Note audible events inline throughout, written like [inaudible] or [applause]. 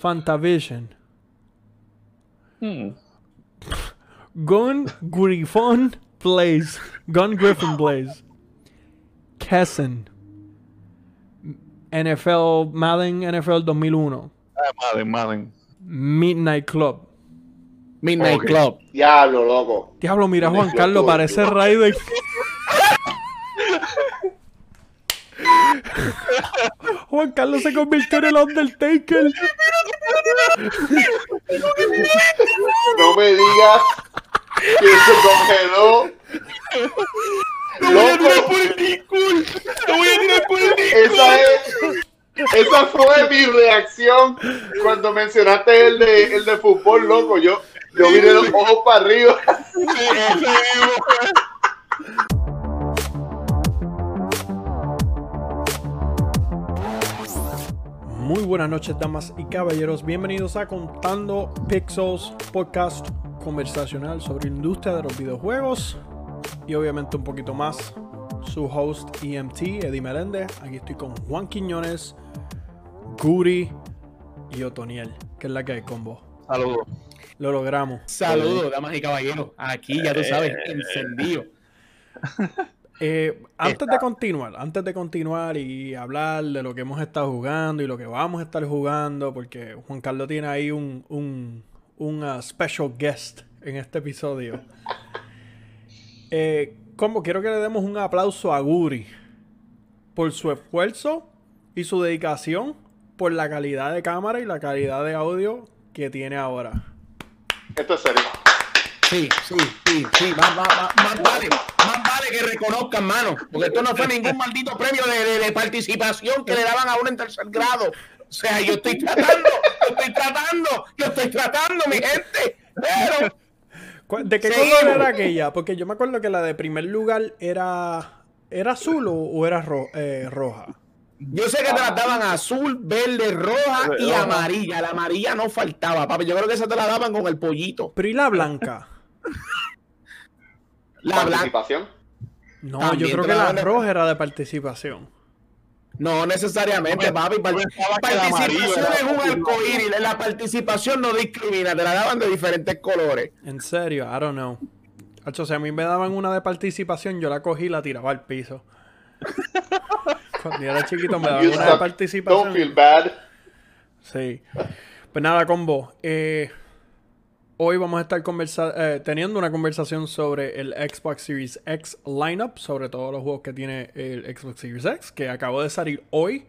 Fantavision, Hmm. Gun Griffon Blaze, Gun Griffin Blaze, Kessen, NFL Madden NFL 2001, Ah, Madden, Madden. Midnight Club. Midnight. Club. Diablo, loco. Diablo, mira Juan Midnight Carlos, Club. parece Raiden. [laughs] Juan Carlos se convirtió en el Undertaker. No me digas que se congeló. Loco, esa es. Esa fue mi reacción cuando mencionaste el de, el de fútbol, loco. Yo, yo miré los ojos para arriba. Muy buenas noches, damas y caballeros. Bienvenidos a Contando Pixels, podcast conversacional sobre la industria de los videojuegos y obviamente un poquito más. Su host EMT, Eddie Meléndez. Aquí estoy con Juan Quiñones, Guri y Otoniel, que es la que hay con vos. Saludos. Lo logramos. Saludos, damas y caballeros. Aquí, ya tú sabes, encendido. [laughs] Eh, antes de continuar, antes de continuar y hablar de lo que hemos estado jugando y lo que vamos a estar jugando, porque Juan Carlos tiene ahí un, un, un, uh, special guest en este episodio. [laughs] Eh, como quiero que le demos un aplauso a Guri por su esfuerzo y su dedicación por la calidad de cámara y la calidad de audio que tiene ahora. Esto es serio. Sí, sí, sí, sí. Más, más, más, más vale, más que reconozcan, mano. Porque esto no fue ningún maldito premio de, de- de participación que le daban a uno en tercer grado. O sea, yo estoy tratando, yo estoy tratando, yo estoy tratando, mi gente. Pero, [laughs] ¿Cu- ¿De qué Seguimos. color era aquella? Porque yo me acuerdo que la de primer lugar era. ¿Era azul o, o era ro- eh, roja? Yo sé que te la daban azul, verde, roja y Roja. amarilla. La amarilla no faltaba, papi. Yo creo que esa te la daban con el pollito. Pero ¿y la blanca? La blanca. No, También yo creo que la de- roja era de participación. No necesariamente, papi. Participación es un arcoíris. La participación no discrimina. Te la daban de diferentes colores. En serio, I don't know. Hacho, si a mí me daban una de participación, yo la cogí y la tiraba al piso. [laughs] Cuando yo era chiquito me daban una de participación. Don't feel bad. Sí. Pues nada, con vos. Eh, hoy vamos a estar conversa- eh, teniendo una conversación sobre el Xbox Series X lineup, sobre todos los juegos que tiene el Xbox Series X, que acabó de salir hoy,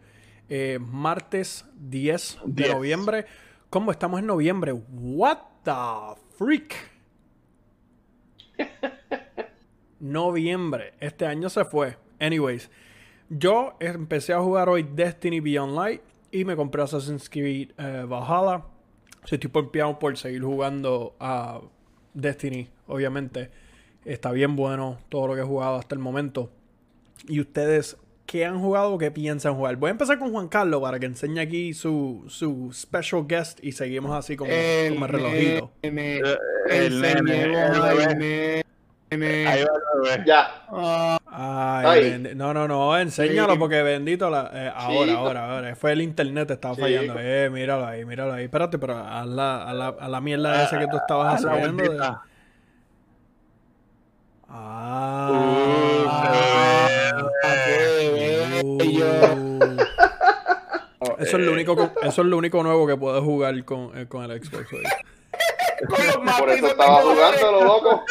eh, martes 10 de 10. noviembre. ¿Cómo estamos en noviembre? What the freak? [laughs] Noviembre. Este año se fue. Anyways, yo empecé a jugar hoy Destiny Beyond Light y me compré Assassin's Creed eh, Valhalla. So, estoy pompeado por seguir jugando a Destiny, obviamente. Está bien bueno todo lo que he jugado hasta el momento. ¿Y ustedes qué han jugado o qué piensan jugar? Voy a empezar con Juan Carlos para que enseñe aquí su, su special guest y seguimos así como, como el relojito. nene, Eh, el el Ahí va. Ya. Ah, Ay, no, no, no, enséñalo Sí. porque bendito la, eh, ahora, Sí. ahora, ahora. Fue el internet, estaba Sí. fallando. Eh, míralo ahí, míralo ahí. Espérate, pero a la, a la, a la mierda esa que tú estabas haciendo. de-. Ah. Uh. bello. Eso es lo único, co- eso es lo único nuevo que puedes jugar con, eh, con el Xbox hoy. [laughs] Por eso estaba jugándolo, loco.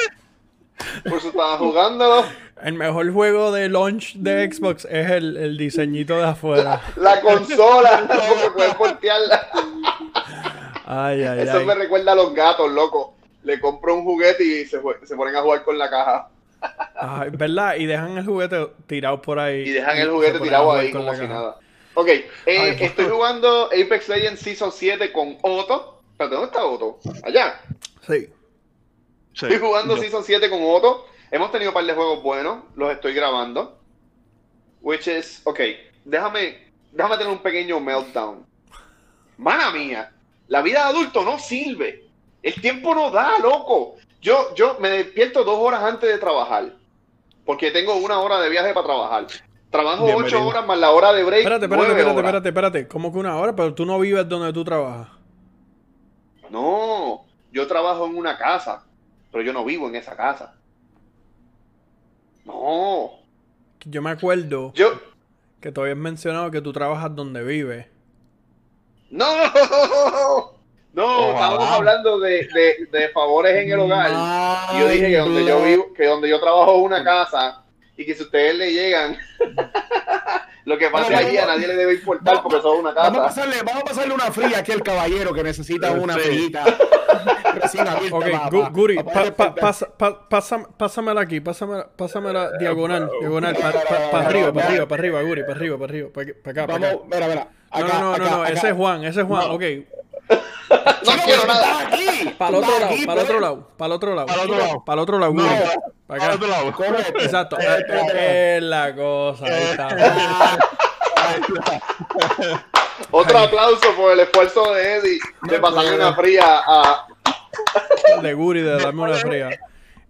Por eso estaba jugándolo. El mejor juego de launch de Xbox es el, el diseñito de afuera. [laughs] La consola, [laughs] [laughs] porque puedes voltearla. Ay, ay, Eso ay. me recuerda a los gatos, loco. Le compro un juguete y se, se ponen a jugar con la caja. Ay, ¿Verdad? Y dejan el juguete tirado por ahí. Y dejan el juguete tirado ahí con como la si nada. Ok, eh, Ay, estoy jugando Apex Legends Season 7 con Otto. Espérate, ¿dónde está Otto? Allá. Sí. Sí. Estoy jugando Yo- Season 7 con Otto. Hemos tenido un par de juegos buenos. Los estoy grabando. Which is, ok, déjame, déjame tener un pequeño meltdown. Mana mía, la vida de adulto no sirve. El tiempo no da, loco. Yo, yo me despierto dos horas antes de trabajar. Porque tengo una hora de viaje para trabajar. Trabajo Bienvenido. ocho horas más la hora de break. Espérate, espérate, espérate, horas. espérate, espérate. ¿Cómo que una hora? Pero tú no vives donde tú trabajas. No, yo trabajo en una casa, pero yo no vivo en esa casa. No, Yo me acuerdo yo, que tú habías mencionado que tú trabajas donde vives. no, no, Ojalá. estábamos hablando de, de- de favores en el hogar. Y yo dije que donde yo vivo, que donde yo trabajo es una casa y que si ustedes le llegan, [laughs] lo que pase Vamos, allí a nadie le debe importar Vamos, porque son una Vamos a, casa. pasarle, vamos a pasarle una fría aquí al caballero que necesita una Sí. frillita [laughs] recién abierta. Guri, pa- pa- pasa- pa- pásame- pásamela aquí, pásamela, pásamela diagonal, diagonal, para arriba, para arriba, para arriba, Guri, para arriba, para arriba, para acá, para acá. Vamos, mira, mira. No, Acá, no, no, acá, no, acá. ese es Juan, ese es Juan, No. ok. No quiero nada. aquí. Para el Tú otro lado, aquí, para el otro pues. lado, para el otro lado. Para el otro lado. Para el otro lado, No, Guri. para acá. otro lado. Correcto. Exacto, Eh, eh, eh, eh, es la cosa, ahí está. Otro aplauso por el esfuerzo de Eddie de pasarle una fría a. De Guri, de darme una fría.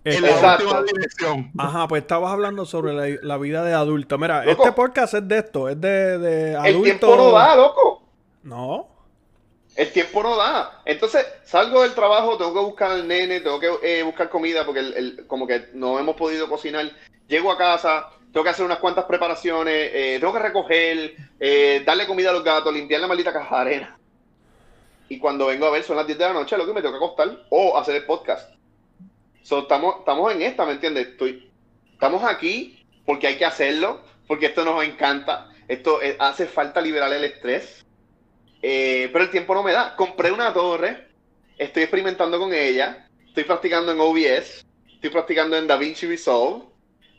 En la Exacto. última dirección. Ajá, pues estabas hablando sobre la, la vida de adulto. Mira, Loco. este podcast es de esto, es de, de adulto. El tiempo no da, loco. No. El tiempo no da. Entonces, salgo del trabajo, tengo que buscar al nene, tengo que eh, buscar comida porque el- como que no hemos podido cocinar. Llego a casa, tengo que hacer unas cuantas preparaciones, eh, tengo que recoger, eh, darle comida a los gatos, limpiar la maldita caja de arena. Y cuando vengo a ver, son las 10 de la noche, lo que me tengo que acostar o hacer el podcast. Estamos, estamos en esta, ¿me entiendes? Estoy, estamos aquí porque hay que hacerlo, porque esto nos encanta. Esto hace falta liberar el estrés. Eh, pero el tiempo no me da. Compré una torre, estoy experimentando con ella, estoy practicando en OBS, estoy practicando en DaVinci Resolve.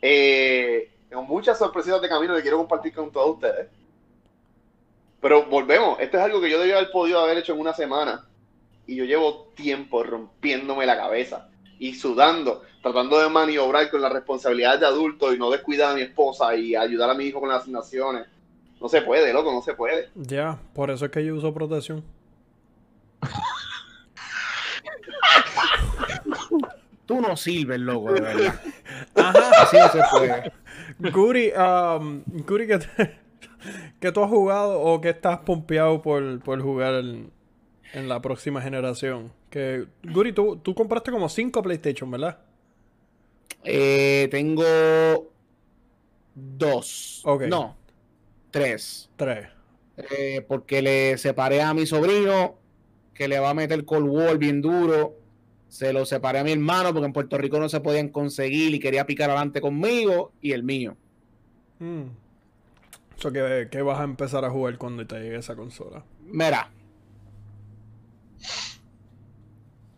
Eh, tengo muchas sorpresitas de camino que quiero compartir con todos ustedes. Pero volvemos, esto es algo que yo debía haber podido haber hecho en una semana. Y yo llevo tiempo rompiéndome la cabeza y sudando, tratando de maniobrar con la responsabilidad de adulto y no descuidar a mi esposa y ayudar a mi hijo con las asignaciones. No se puede, loco, no se puede. Ya, por eso es que yo uso protección. Tú no sirves, loco, de verdad. [laughs] Ajá. Así no se puede. Guri, um, Guri, ¿qué, te- [laughs] qué tú has jugado o qué estás pompeado por, por jugar en, en la próxima generación? Que, Guri, tú, tú compraste como 5 PlayStation, ¿verdad? Eh, tengo dos. Ok. No, tres. 3. Eh, porque le separé a mi sobrino, que le va a meter Cold War bien duro. Se lo separé a mi hermano, porque en Puerto Rico no se podían conseguir y quería picar adelante conmigo, y el mío. Mm. So, ¿qué, qué vas a empezar a jugar cuando te llegue esa consola? Mira,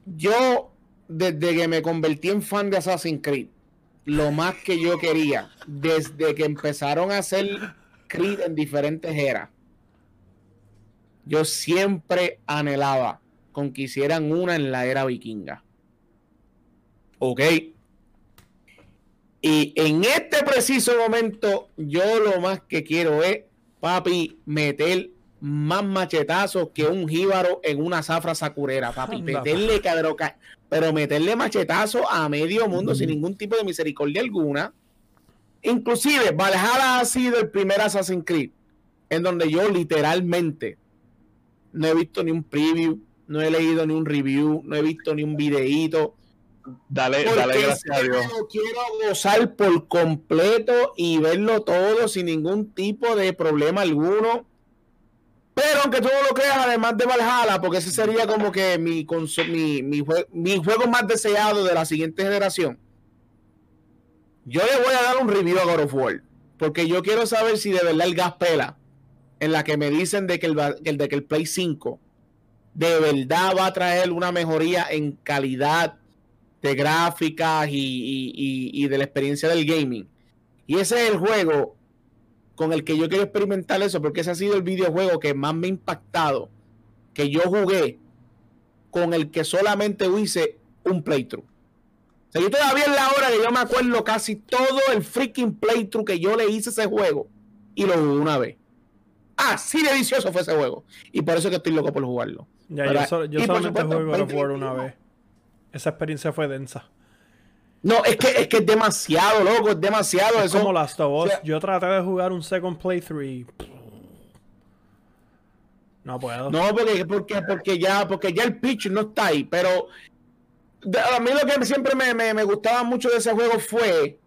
yo desde que me convertí en fan de Assassin's Creed, lo más que yo quería, desde que empezaron a hacer Creed en diferentes eras, yo siempre anhelaba con que hicieran una en la era vikinga. Ok. Y en este preciso momento, yo lo más que quiero es, papi, meter más machetazos que un jíbaro en una zafra sacurera, papi. Anda. Meterle pero meterle machetazos a medio mundo sin ningún tipo de misericordia alguna. Inclusive, Valhalla ha sido el primer Assassin's Creed en donde yo literalmente no he visto ni un preview, no he leído ni un review, no he visto ni un videíto. Dale, dale gracias a Dios. lo quiero gozar por completo y verlo todo sin ningún tipo de problema alguno. Pero aunque tú no lo creas, además de Valhalla, porque ese sería como que mi, mi, mi, jue- mi juego más deseado de la siguiente generación. Yo le voy a dar un review a God of War. Porque yo quiero saber si de verdad el gas pela. En la que me dicen de que el, de que el Play 5 de verdad va a traer una mejoría en calidad de gráficas y, y- y- y de la experiencia del gaming. Y ese es el juego con el que yo quiero experimentar eso, porque ese ha sido el videojuego que más me ha impactado, que yo jugué, con el que solamente hice un playthrough. O sea, yo todavía en la hora que yo me acuerdo casi todo el freaking playthrough que yo le hice ese juego y lo jugué una vez. Así de vicioso fue ese juego. Y por eso es que estoy loco por jugarlo. Ya, yo, so- yo solamente juego God of 20, War una vez. Esa experiencia fue densa. No, es que es, que es demasiado, loco, es demasiado. Es eso. como Last of Us. o sea- yo traté de jugar un second playthrough y... No puedo. No, porque, porque, porque, ya, porque ya el pitch no está ahí. Pero a mí lo que siempre me, me- me gustaba mucho de ese juego fue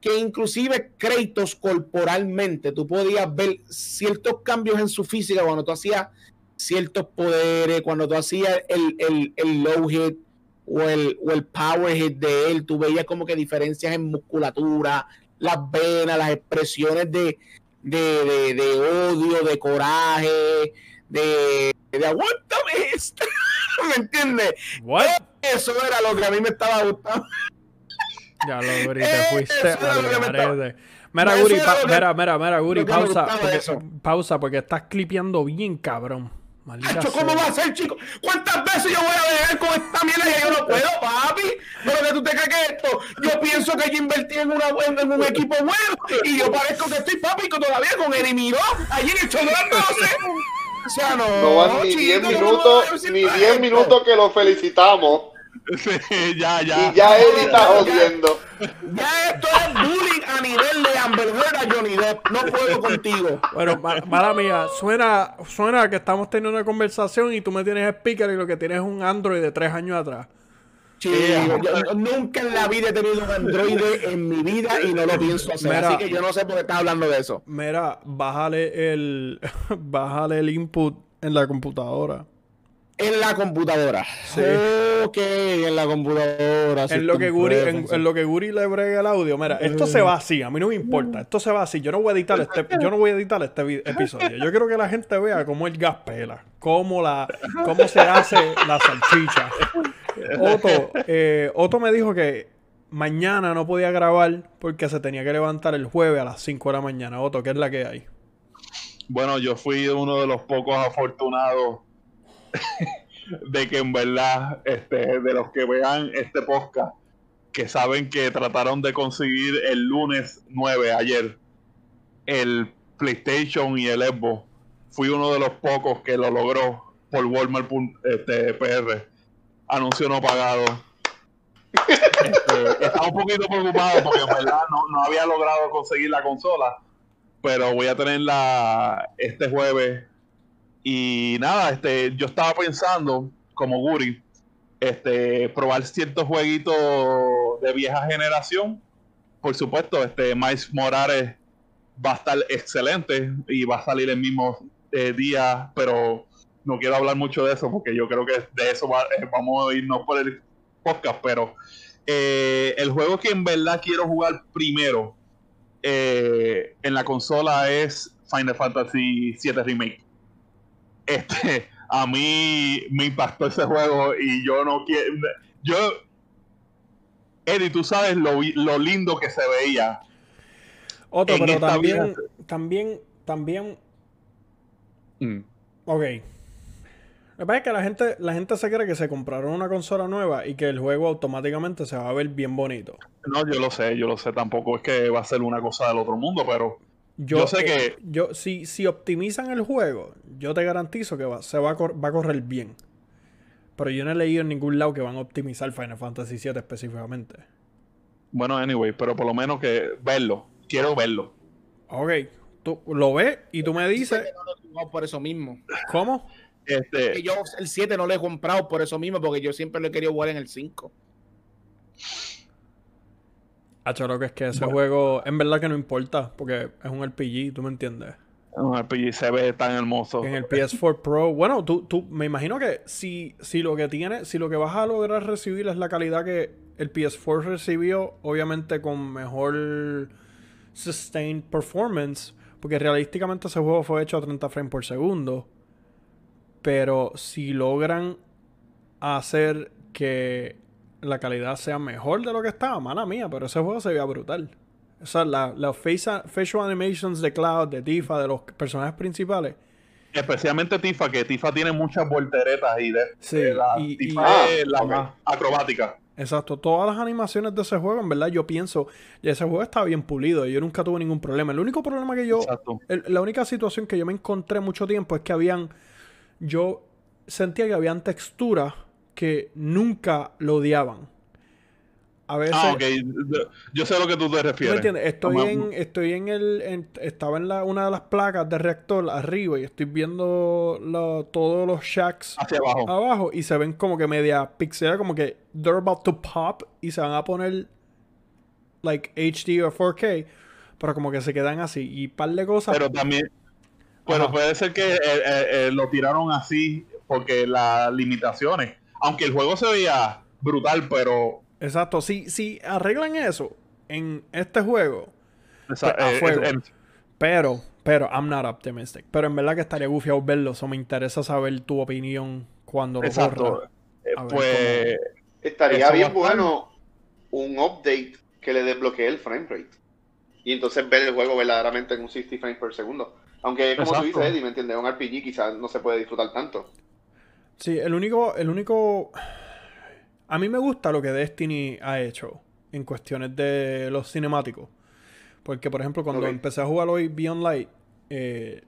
que inclusive Kratos corporalmente, tú podías ver ciertos cambios en su física cuando tú hacías ciertos poderes, cuando tú hacías el, el, el low hit o el, o el power hit de él, tú veías como que diferencias en musculatura, las venas, las expresiones de, de, de, de odio, de coraje, de, de aguántame. [laughs] ¿Me entiendes? What? Eso era lo que a mí me estaba gustando. Ya lo Guri, te fuiste era lo. Mira, Guri, mira, mira, mira, Guri, pausa. Porque, pausa, porque estás clipeando bien, cabrón. Maldita ¿Cómo va a ser, chico? ¿Cuántas veces yo voy a beber con esta mierda que yo no puedo, papi? Pero que tú te crees que esto, yo pienso que yo invertí en, una, en, un equipo bueno y yo parezco que estoy papi que todavía con Eddie Miró, allí en el 12. O sea, no. No van ni chico, 10 ¿cómo minutos, ni esto? 10 minutos que lo felicitamos. Sí, ya, ya. Y ya él está ya. jodiendo. Ya esto es bullying a nivel de Amber Heard a Johnny Depp. No puedo contigo. Bueno, ma- mala mía, suena, suena que estamos teniendo una conversación y tú me tienes speaker y lo que tienes es un Android de tres años atrás. Yo, yo nunca en la vida he tenido un androide en mi vida y no lo pienso hacer. Mira. así que yo no sé por qué estás hablando de eso. Mira, bájale el, [laughs] bájale el input en la computadora. En la computadora. Sí. Ok, en la computadora. En lo, que Guri, en, lo que Guri le brega el audio, mira, esto se va así, a mí no me importa, esto se va así, yo no voy a editar este, yo no voy a editar este episodio, yo quiero que la gente vea cómo el gas pela, cómo la, cómo se hace la salchicha. Otto, eh, Otto me dijo que mañana no podía grabar porque se tenía que levantar el jueves a las 5 de la mañana. Otto, ¿qué es la que hay? Bueno, yo fui uno de los pocos afortunados [laughs] de que en verdad, este, de los que vean este podcast, que saben que trataron de conseguir el lunes 9, ayer, el PlayStation y el Xbox. Fui uno de los pocos que lo logró por Walmart este, PR. Anuncio no pagado. Este, estaba un poquito preocupado porque en verdad no, había logrado conseguir la consola pero voy a tenerla este jueves. Y nada, este, yo estaba pensando, como Guri, este, probar ciertos jueguitos de vieja generación. Por supuesto, este, Miles Morales va a estar excelente y va a salir el mismo eh, día, pero no quiero hablar mucho de eso porque yo creo que de eso va- eh, vamos a irnos por el podcast, pero eh, el juego que en verdad quiero jugar primero eh, en la consola es Final Fantasy VII Remake. Este, a mí me impactó ese juego y yo no quiero. Yo, Eddie, tú sabes lo, lo lindo que se veía. Otto, En pero también, vida- también, también, Mm. ok. Lo que pasa es que la gente, la gente se cree que se compraron una consola nueva y que el juego automáticamente se va a ver bien bonito. No, yo lo sé, yo lo sé. Tampoco es que va a ser una cosa del otro mundo, pero Yo, Yo sé eh, que- yo, si, si optimizan el juego, yo te garantizo que va, se va a, cor- va a correr bien. Pero yo no he leído en ningún lado que van a optimizar Final Fantasy VII específicamente. bueno, anyway, pero por lo menos que verlo. Quiero verlo. Ok, tú lo ves y tú me dices, No lo he jugado por eso mismo. ¿cómo? Que Este, yo el 7 no lo he comprado por eso mismo, porque yo siempre lo he querido jugar en el 5. Hacho, lo que es que ese Bueno. juego en verdad que no importa, porque es un RPG, ¿tú me entiendes? un RPG se ve tan hermoso. En el PS4 Pro, bueno, tú, tú, me imagino que si, si lo que tiene, si lo que vas a lograr recibir es la calidad que el PS4 recibió, obviamente con mejor sustained performance, porque realísticamente ese juego fue hecho a 30 frames por segundo, pero si logran hacer que la calidad sea mejor de lo que estaba, mala mía, pero ese juego se veía brutal. O sea, la- las face- facial animations de Cloud, de Tifa, de los personajes principales. Especialmente Tifa, que Tifa tiene muchas volteretas y de, Sí, de la y- Tifa y- es la Ah, acrobática. Exacto, todas las animaciones de ese juego, en verdad, yo pienso, y ese juego está bien pulido, y yo nunca tuve ningún problema. El único problema que yo, el- la única situación que yo me encontré mucho tiempo es que habían, yo sentía que habían texturas que nunca lo odiaban. a veces... Ah, ok. Yo- sé a lo que tú te ¿Tú me refieres. entiendes? Estoy Como- en, estoy en el, en- estaba en la, una de las placas de reactor arriba y estoy viendo lo- todos los shacks Hacia abajo. abajo y se ven como que media pixela, como que they're about to pop y se van a poner like HD o 4K, pero como que se quedan así y par de cosas. Pero también. Pero Ajá. puede ser que eh, eh, eh, lo tiraron así porque las limitaciones. Aunque el juego se veía brutal, pero. Exacto, si, si arreglan eso en este juego, esa- a fuego. eh, pero, pero, I'm not optimistic. Pero en verdad que estaría gufiado verlo, eso me interesa saber tu opinión cuando lo exacto. corra. Eh, pues. Estaría Eso bien bueno un update que le desbloquee el frame rate. Y entonces ver el juego verdaderamente en un 60 frames por segundo. Aunque como Exacto. tú dices, Eddie, ¿me entiendes? Un RPG quizás no se puede disfrutar tanto. Sí, el único, el único. A mí me gusta lo que Destiny ha hecho en cuestiones de los cinemáticos. Porque, por ejemplo, cuando empecé a jugar hoy Beyond Light eh,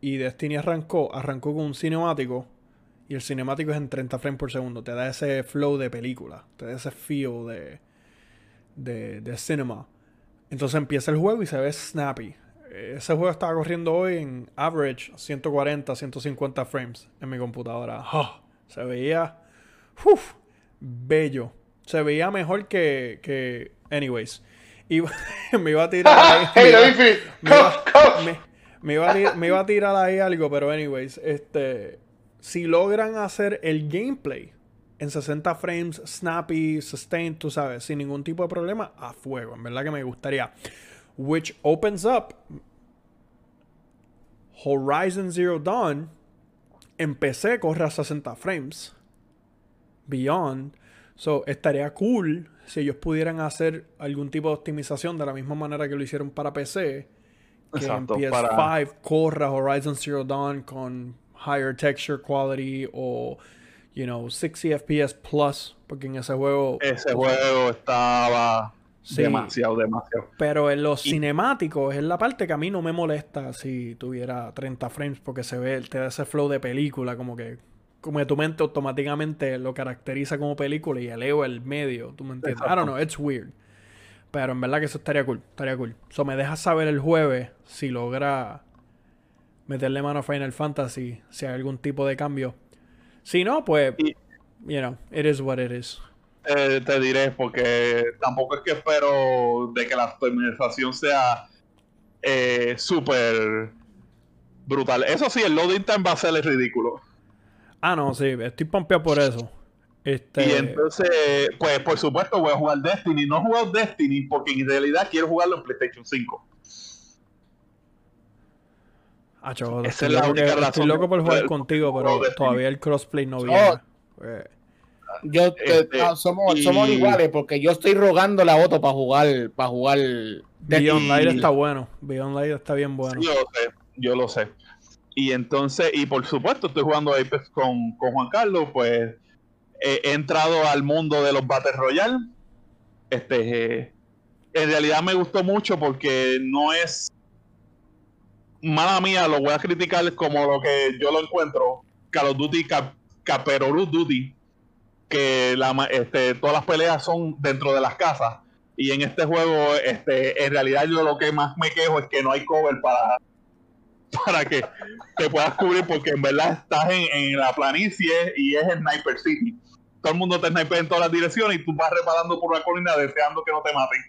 y Destiny arrancó, arrancó con un cinemático. Y el cinemático es en 30 frames por segundo. Te da ese flow de película. Te da ese feel de, de, de cinema. Entonces empieza el juego y se ve snappy. Eh, Ese juego estaba corriendo hoy en average 140, 150 frames en mi computadora. Ah, se veía uf, bello. Se veía mejor que, que anyways. Iba- [laughs] me iba a tirar [laughs] ahí, ¡Hey, me iba a tirar ahí algo, pero anyways, este, si logran hacer el gameplay en 60 frames, snappy, sustained, tú sabes, sin ningún tipo de problema, a fuego. En verdad que me gustaría. Which opens up Horizon Zero Dawn. En PC corre a 60 frames. Beyond. So, estaría cool si ellos pudieran hacer algún tipo de optimización de la misma manera que lo hicieron para PC. Que Exacto, en PS5 para- corra Horizon Zero Dawn con higher texture quality o, you know, 60 FPS plus. Porque en ese juego. Ese juego estaba Sí. demasiado, demasiado. Pero en los Y- cinemáticos es la parte que a mí no me molesta si tuviera 30 frames porque se ve, te da ese flow de película, como que como que tu mente automáticamente lo caracteriza como película y eleva el medio, ¿tú me entiendes? I don't know, it's weird. Pero en verdad que eso estaría cool, estaría cool. So me dejas saber el jueves si logra meterle mano a Final Fantasy, si hay algún tipo de cambio. Si no, pues, Y- you know, it is what it is. Eh, te diré, porque tampoco es que espero de que la optimización sea eh, súper brutal. Eso sí, el loading time va a ser ridículo. Ah, no, sí, estoy pompeado por eso. Este... Y entonces, pues por supuesto voy a jugar Destiny. No he jugado Destiny porque en realidad quiero jugarlo en PlayStation 5. Ah, chavo, Esa estoy, es la loco, única que- razón estoy loco por jugar contigo, pero todavía el crossplay no Oh. viene. Eh, Yo te- Este, somos, y- somos iguales porque yo estoy rogando la voto para jugar para jugar Beyond Light y- está bueno. Beyond Light está bien bueno. Yo lo sé, yo lo sé. Y entonces, y por supuesto, estoy jugando Apex con, con Juan Carlos, pues eh, he entrado al mundo de los Battle Royale. Este, eh, en realidad me gustó mucho porque no es mala mía, lo voy a criticar como lo que yo lo encuentro. Call of Duty, Cap, Caperorus Duty, que la, este, todas las peleas son dentro de las casas. Y en este juego, este, en realidad yo lo que más me quejo es que no hay cover para, para que te puedas cubrir, porque en verdad estás en, en la planicie y es Sniper City. Todo el mundo te sniper en todas las direcciones y tú vas reparando por una colina deseando que no te maten.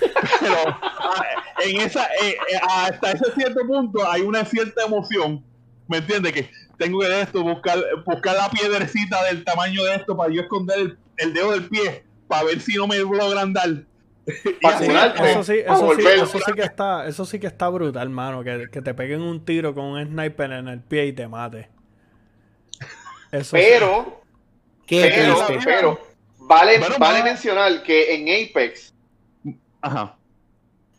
[laughs] Pero ah, en esa, eh, eh, hasta ese cierto punto hay una cierta emoción, ¿me entiendes? Que tengo que de esto, buscar, buscar la piedrecita del tamaño de esto para yo esconder el, el dedo del pie para ver si no me logran dar. [laughs] Para curarte. Eso sí, eso sí, eso sí que está, eso sí que está brutal, mano. Que, que te peguen un tiro con un sniper en el pie y te mate. Eso sí. Pero, Qué pero, pero, vale, Bueno, vale mencionar que en Apex, Ajá.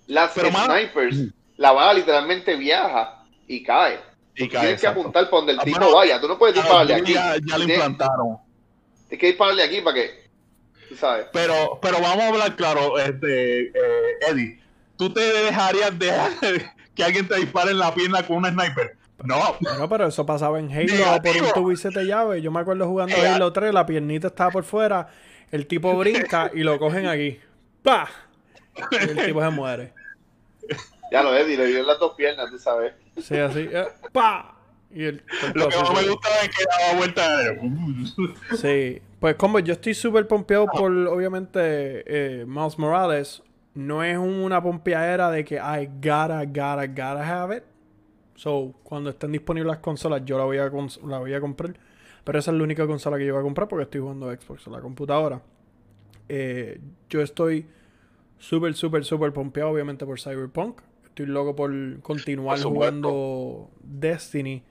las Pero, snipers, la bala literalmente viaja y cae. Y Tú cae, Tienes que apuntar para donde el Ah, tipo vaya. Tú no puedes dispararle aquí. ya, ya lo implantaron. Tienes que dispararle aquí para que, tú sabes. Pero, pero vamos a hablar claro, este, eh, Eddie. ¿Tú te dejarías dejar [laughs] que alguien te dispare en la pierna con un sniper? No. Bueno, pero eso pasaba en Halo Negativo. por un tubo y siete llaves. Yo me acuerdo jugando Nega- Halo 3, la piernita estaba por fuera. El tipo brinca y lo cogen aquí. ¡Pah! Y el tipo se muere. Ya lo Eddie, le dio en las dos piernas, tú sabes. Sí, así. eh, ¡Pah! Y el Lo que más me gusta es que daba vuelta. Sí, pues como yo estoy súper pompeado por, obviamente, eh, Miles Morales, no es una pompeadera de que I gotta, gotta, gotta have it. So, cuando estén disponibles las consolas, yo la voy a, la voy a comprar. Pero esa es la única consola que yo voy a comprar porque estoy jugando Xbox en la computadora. Eh, yo estoy súper, súper, súper pompeado, obviamente, por Cyberpunk. Estoy loco por continuar Por jugando Destiny.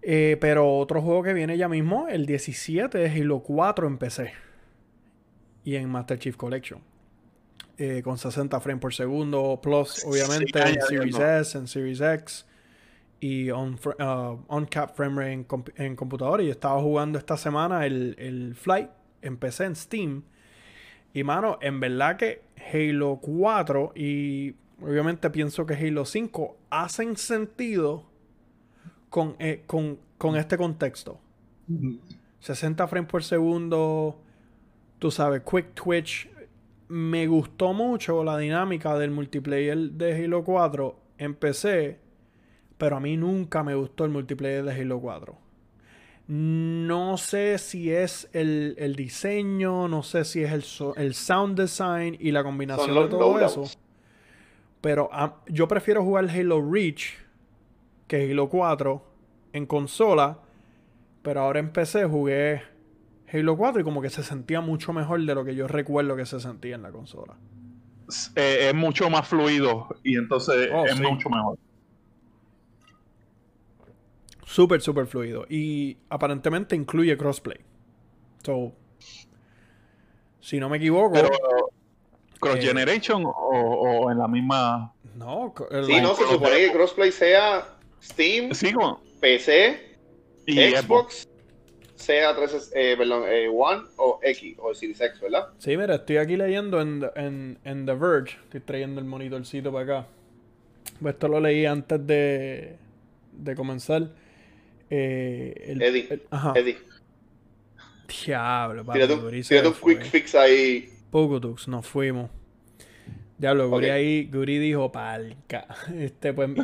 Eh, pero otro juego que viene ya mismo, el 17, es Halo 4 en PC. Y en Master Chief Collection. Eh, con 60 frames por segundo, plus obviamente en. Series S, en Series X. Y on, uh, on cap frame rate en, comp- en computadora. Y estaba jugando esta semana el, el Flight en PC en Steam. Y mano, en verdad que Halo 4 y obviamente pienso que Halo 5 hacen sentido con, eh, con, con este contexto. 60 frames por segundo, tú sabes, quick twitch. Me gustó mucho la dinámica del multiplayer de Halo 4 en PC, pero a mí nunca me gustó el multiplayer de Halo 4. No sé si es el, el diseño, no sé si es el, so- el sound design y la combinación de todo eso. Pero ah, yo prefiero jugar Halo Reach que Halo 4 en consola. Pero ahora en PC jugué Halo 4 y como que se sentía mucho mejor de lo que yo recuerdo que se sentía en la consola. Eh, es mucho más fluido y entonces Oh, es sí. mucho mejor. Súper, súper fluido. Y aparentemente incluye crossplay. So, si no me equivoco, Pero cross Eh, generation o, o en la misma. no, el- Sí, no, se supone que crossplay sea Steam, Sí, PC, y Xbox, sea 3, eh, perdón, eh, One o X o Series X, ¿verdad? Sí, mira, estoy aquí leyendo en, The- en, en The Verge. Estoy trayendo el monitorcito para acá. Pues esto lo leí antes de, de comenzar. Eh, el- Eddie, el- ajá. Eddie, Diablo, papi, tírate un, tírate un quick fix ahí. Pocotux, nos fuimos. Diablo, Guri Ok. ahí, Guri dijo palca. [laughs] Este, pues. [laughs]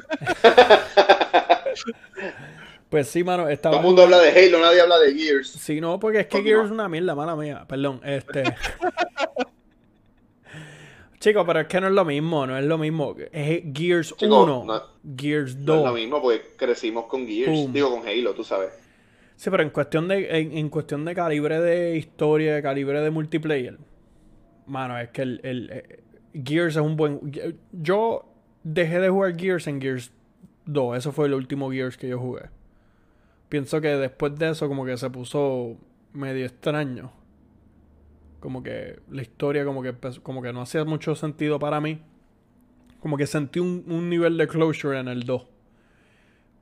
pues sí, mano, estaba. Todo el mundo habla de Halo, nadie habla de Gears. Sí, no, porque es que. Gears es una mierda, mala mía. Perdón, este. [laughs] Chicos, pero es que no es lo mismo, no es lo mismo. Es Gears Chico, 1, no- Gears No 2. es lo mismo porque crecimos con Gears, Boom. digo con Halo, tú sabes. Sí, pero en cuestión de en, en cuestión de calibre de historia, de calibre de multiplayer, mano, es que el, el- eh, Gears es un buen. Yo dejé de jugar Gears en Gears 2. Eso fue el último Gears que yo jugué. Pienso que después de eso, como que se puso medio extraño. Como que la historia, como que como que no hacía mucho sentido para mí. Como que sentí un, un nivel de closure en el 2.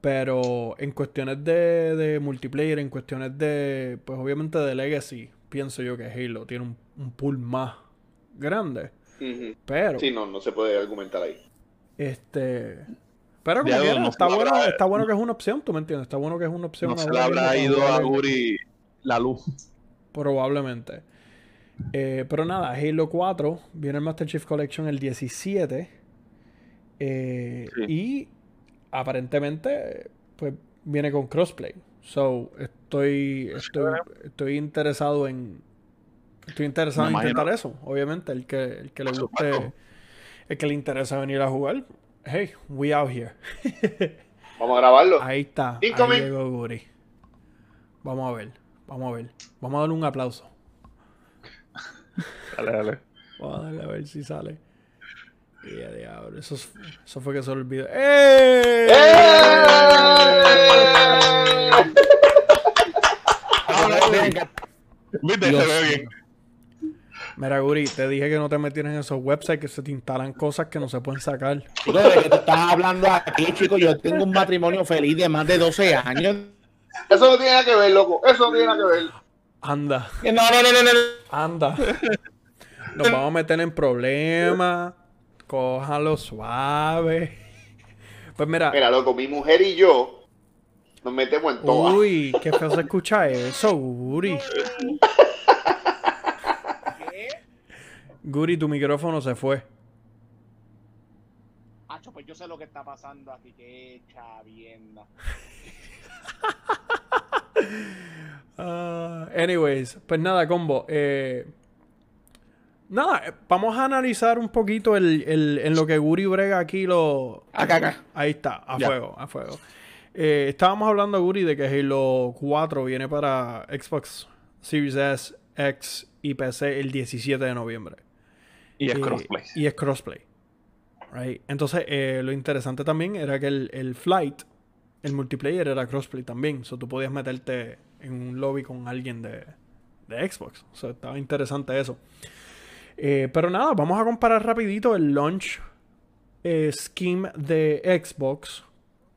Pero en cuestiones de, de multiplayer, en cuestiones de, pues obviamente de Legacy, pienso yo que Halo tiene un, un pool más grande. Pero, Sí, no, no se puede argumentar ahí. este... Pero como Ya, quiera, no se está, bueno, habrá- está bueno que es una opción, ¿tú me entiendes? Está bueno que es una opción. No se le habrá ido a Guri la luz. Probablemente. Eh, pero nada, Halo 4 viene el Master Chief Collection el 17. eh, Sí. Y aparentemente, pues viene con crossplay. So, estoy, estoy, estoy interesado en. Estoy interesado Me en intentar imagino. eso. Obviamente, el que, el que le guste, el que le interesa venir a jugar. Hey, we out here. [laughs] Vamos a grabarlo. Ahí está. Ahí llegó Guri. Vamos a ver. Vamos a ver. Vamos a darle un aplauso. [laughs] Dale, dale. Vamos a darle a ver si sale. Y a diablo. Eso, es- eso fue que se olvidó. ¡Eh! Venga, Viste, Dios se ve bien. Mira, Guri, te dije que no te metieras en esos websites que se te instalan cosas que no se pueden sacar. chico, ¿de qué tú estás hablando aquí, chico? Yo tengo un matrimonio feliz de más de 12 años. Eso no tiene nada que ver, loco. Eso no tiene nada que ver. Anda, No, no, no, no, no. anda. Nos vamos a meter en problemas. Cójalo suave. Pues mira, Mira, loco, mi mujer y yo nos metemos en todo. uy, qué feo se escucha eso, Guri. Guri, tu micrófono se fue. Hacho, pues yo sé lo que está pasando aquí, que chavienda. [laughs] Ah, anyways, pues nada, combo. eh, nada, eh, vamos a analizar un poquito el, el- en lo que Guri brega aquí lo... Acá, acá. Ahí está, a Ya. fuego, a fuego. Eh, estábamos hablando, Guri, de que Halo 4 viene para Xbox Series S, X y PC el 17 de noviembre. Y es crossplay. Y es crossplay. Right? Entonces, eh, lo interesante también era que el, el Flight, el multiplayer era crossplay también. So, tú podías meterte en un lobby con alguien de, de Xbox. O sea, estaba interesante eso. Eh, pero nada, vamos a comparar rapidito el launch eh, scheme de Xbox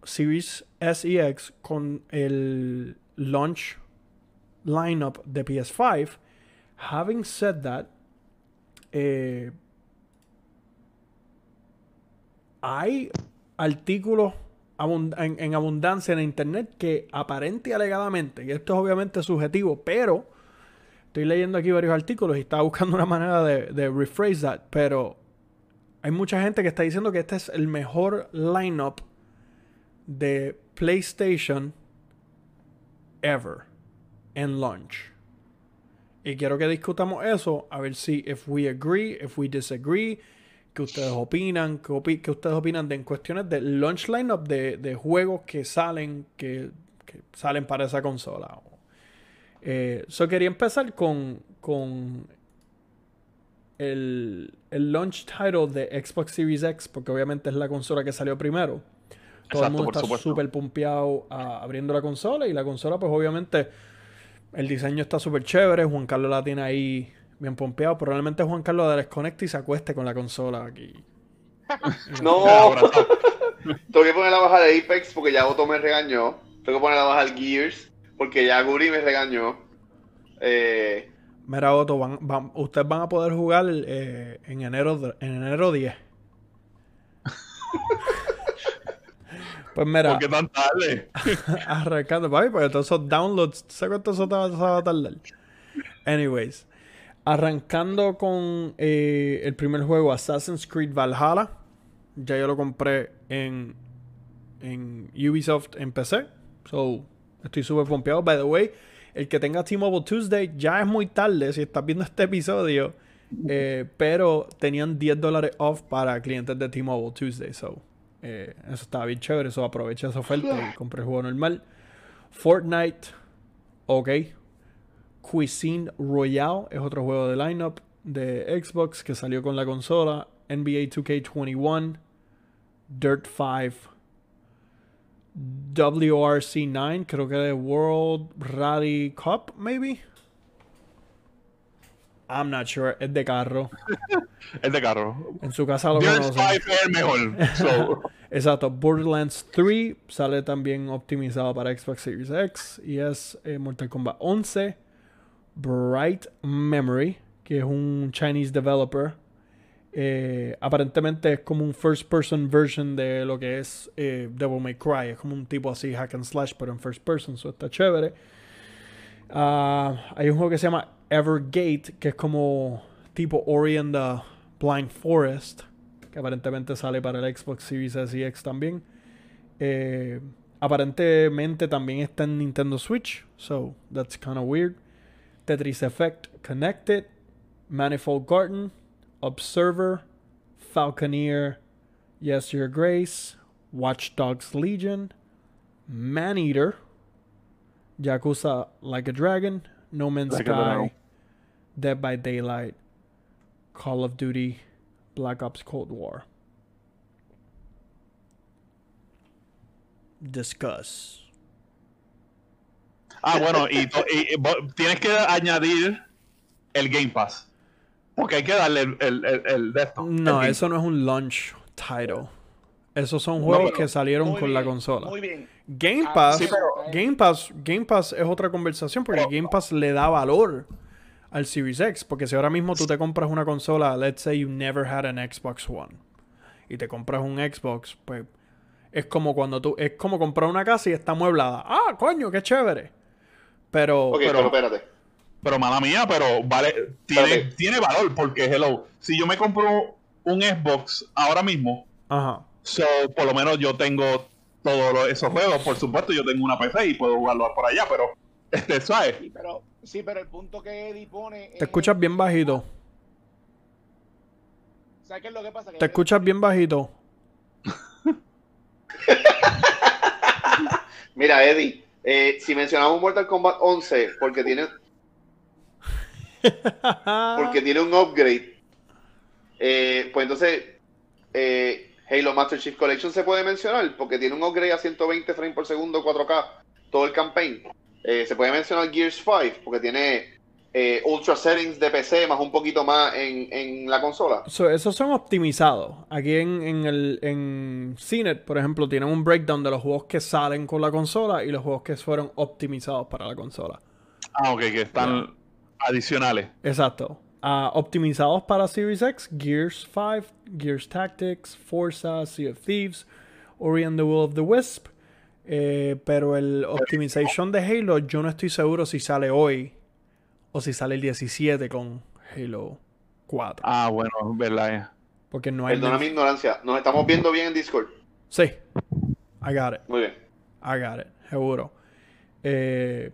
Series S y X con el launch lineup de PS5. Having said that, eh, hay artículos en abundancia en internet que aparente y alegadamente, y esto es obviamente subjetivo, pero estoy leyendo aquí varios artículos y estaba buscando una manera de, de rephrase that, pero hay mucha gente que está diciendo que este es el mejor lineup de PlayStation ever en launch. Y quiero que discutamos eso, a ver si if we agree, if we disagree, qué ustedes opinan, qué, opi- qué ustedes opinan de en cuestiones de launch lineup de, de juegos que salen, que, que salen para esa consola. Eh, so quería empezar con, con el, el launch title de Xbox Series X, porque obviamente es la consola que salió primero. Todo el mundo está súper pumpeado a- abriendo la consola y la consola pues obviamente el diseño está súper chévere. Juan Carlos la tiene ahí bien pompeado. Probablemente Juan Carlos la desconecte y se acueste con la consola aquí. [laughs] No, tengo que poner a bajar Apex porque ya Otto me regañó. Tengo que poner a bajar Gears porque ya Guri me regañó. Eh, Mira, Otto, van- van- ustedes van a poder jugar eh, en, enero, de- en enero 10. [laughs] pues mira, ¿Por qué tan tarde? [laughs] arrancando, papi, porque todos esos downloads, ¿sabes cuánto eso te va, a tardar? Anyways, arrancando con eh, el primer juego, Assassin's Creed Valhalla. Ya yo lo compré en, en Ubisoft en PC. So, estoy súper pompeado. By the way, el que tenga T-Mobile Tuesday ya es muy tarde si estás viendo este episodio. eh, pero tenían 10 dólares off para clientes de T-Mobile Tuesday. So, eh, eso estaba bien chévere. So, aproveché esa oferta y [laughs] compré el juego normal. Fortnite, ok. Cuisine Royale es otro juego de lineup de Xbox que salió con la consola. NBA 2K21, Dirt 5, WRC9, creo que de World Rally Cup, maybe. I'm not sure, es de carro. [laughs] Es de carro. En su casa lo Gears conocen. 5 es el mejor. [laughs] So, Exacto, Borderlands 3 sale también optimizado para Xbox Series X y es eh, Mortal Kombat 11. Bright Memory, que es un Chinese developer. Eh, aparentemente es como un first person version de lo que es eh, Devil May Cry. Es como un tipo así hack and slash, pero en first person, eso está chévere. Ah, hay un juego que se llama Evergate, que es como tipo Ori and the Blind Forest, que aparentemente sale para el Xbox Series S y X también. Eh, aparentemente también está en Nintendo Switch, so that's kind of weird. Tetris Effect Connected, Manifold Garden, Observer, Falconeer, Yes Your Grace, Watch Dogs Legion, Maneater, Yakuza Like a Dragon, No Man's Like. Sky, Dead by Daylight, Call of Duty, Black Ops Cold War. Discuss. ah, bueno, y, to- y- y vo- tienes que añadir el Game Pass. Porque hay que darle el, el, el, el de esto, el No, eso no es un launch title. Esos son juegos pero- que salieron con la consola. Muy bien. Game Ah, Pass, sí, pero- Game Pass, Game Pass es otra conversación porque Pero- Game Pass le da valor al Series X, porque si ahora mismo tú te compras una consola, let's say you never had an Xbox One y te compras un Xbox, pues es como cuando tú es como comprar una casa y está amueblada. Ah, coño, qué chévere. Pero ok, pero- pero espérate. Pero mala mía, pero vale, tiene, Espérate. tiene valor porque, hello, si yo me compro un Xbox ahora mismo, Ajá. so, por lo menos yo tengo todos los- esos juegos. Por supuesto, yo tengo una PC y puedo jugarlo por allá, pero, [laughs] este, ¿sabes? Sí, pero, sí, pero el punto que Eddie pone. Te escuchas bien bajito. ¿Sabes qué es lo que pasa? Que Te escuchas bien bajito. [laughs] Mira, Eddie, eh, si mencionamos Mortal Kombat 11, porque tiene, [laughs] porque tiene un upgrade, eh, pues entonces eh, Halo Master Chief Collection se puede mencionar, porque tiene un upgrade a 120 frames por segundo, 4K, todo el campaign. Eh, se puede mencionar Gears 5, porque tiene eh, Ultra Settings de PC, más un poquito más en, en la consola. So, esos son optimizados. Aquí en, en el en CNET, por ejemplo, tienen un breakdown de los juegos que salen con la consola y los juegos que fueron optimizados para la consola. Ah, ok, que están adicionales. Exacto. Ah, optimizados para Series X, Gears 5, Gears Tactics, Forza, Sea of Thieves, Ori and the Will of the Wisp. Eh, pero el optimization de Halo, yo no estoy seguro si sale hoy o si sale el 17 con Halo 4. Ah, bueno, es verdad. eh. Porque no hay. Perdona mi ignorancia, nos estamos viendo bien en Discord. Sí. I got it. Muy bien. I got it, seguro. Eh,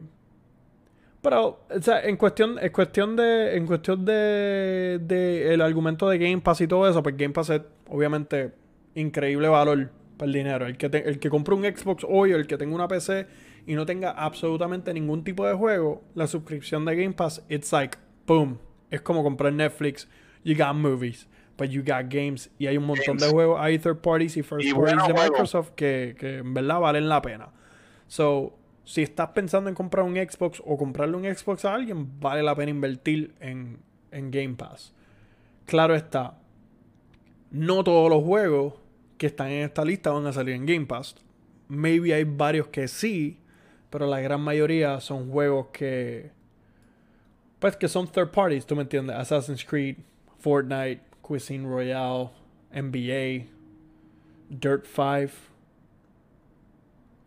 pero, o sea, en cuestión, en cuestión de, en cuestión de, de el argumento de Game Pass y todo eso, pues Game Pass es obviamente increíble valor para el dinero. El que, te- el que compre un Xbox hoy o el que tenga una PC y no tenga absolutamente ningún tipo de juego, la suscripción de Game Pass, it's like, boom. Es como comprar Netflix. You got movies, but you got games. Y hay un montón de juegos. Hay third parties y first Y parties de. Microsoft que, que en verdad valen la pena. So, si estás pensando en comprar un Xbox o comprarle un Xbox a alguien, vale la pena invertir en, en Game Pass. Claro está, no todos los juegos que están en esta lista van a salir en Game Pass. Maybe hay varios que sí, pero la gran mayoría son juegos que. Pues que son third parties, tú me entiendes. Assassin's Creed, Fortnite, Cuisine Royale, NBA, Dirt 5,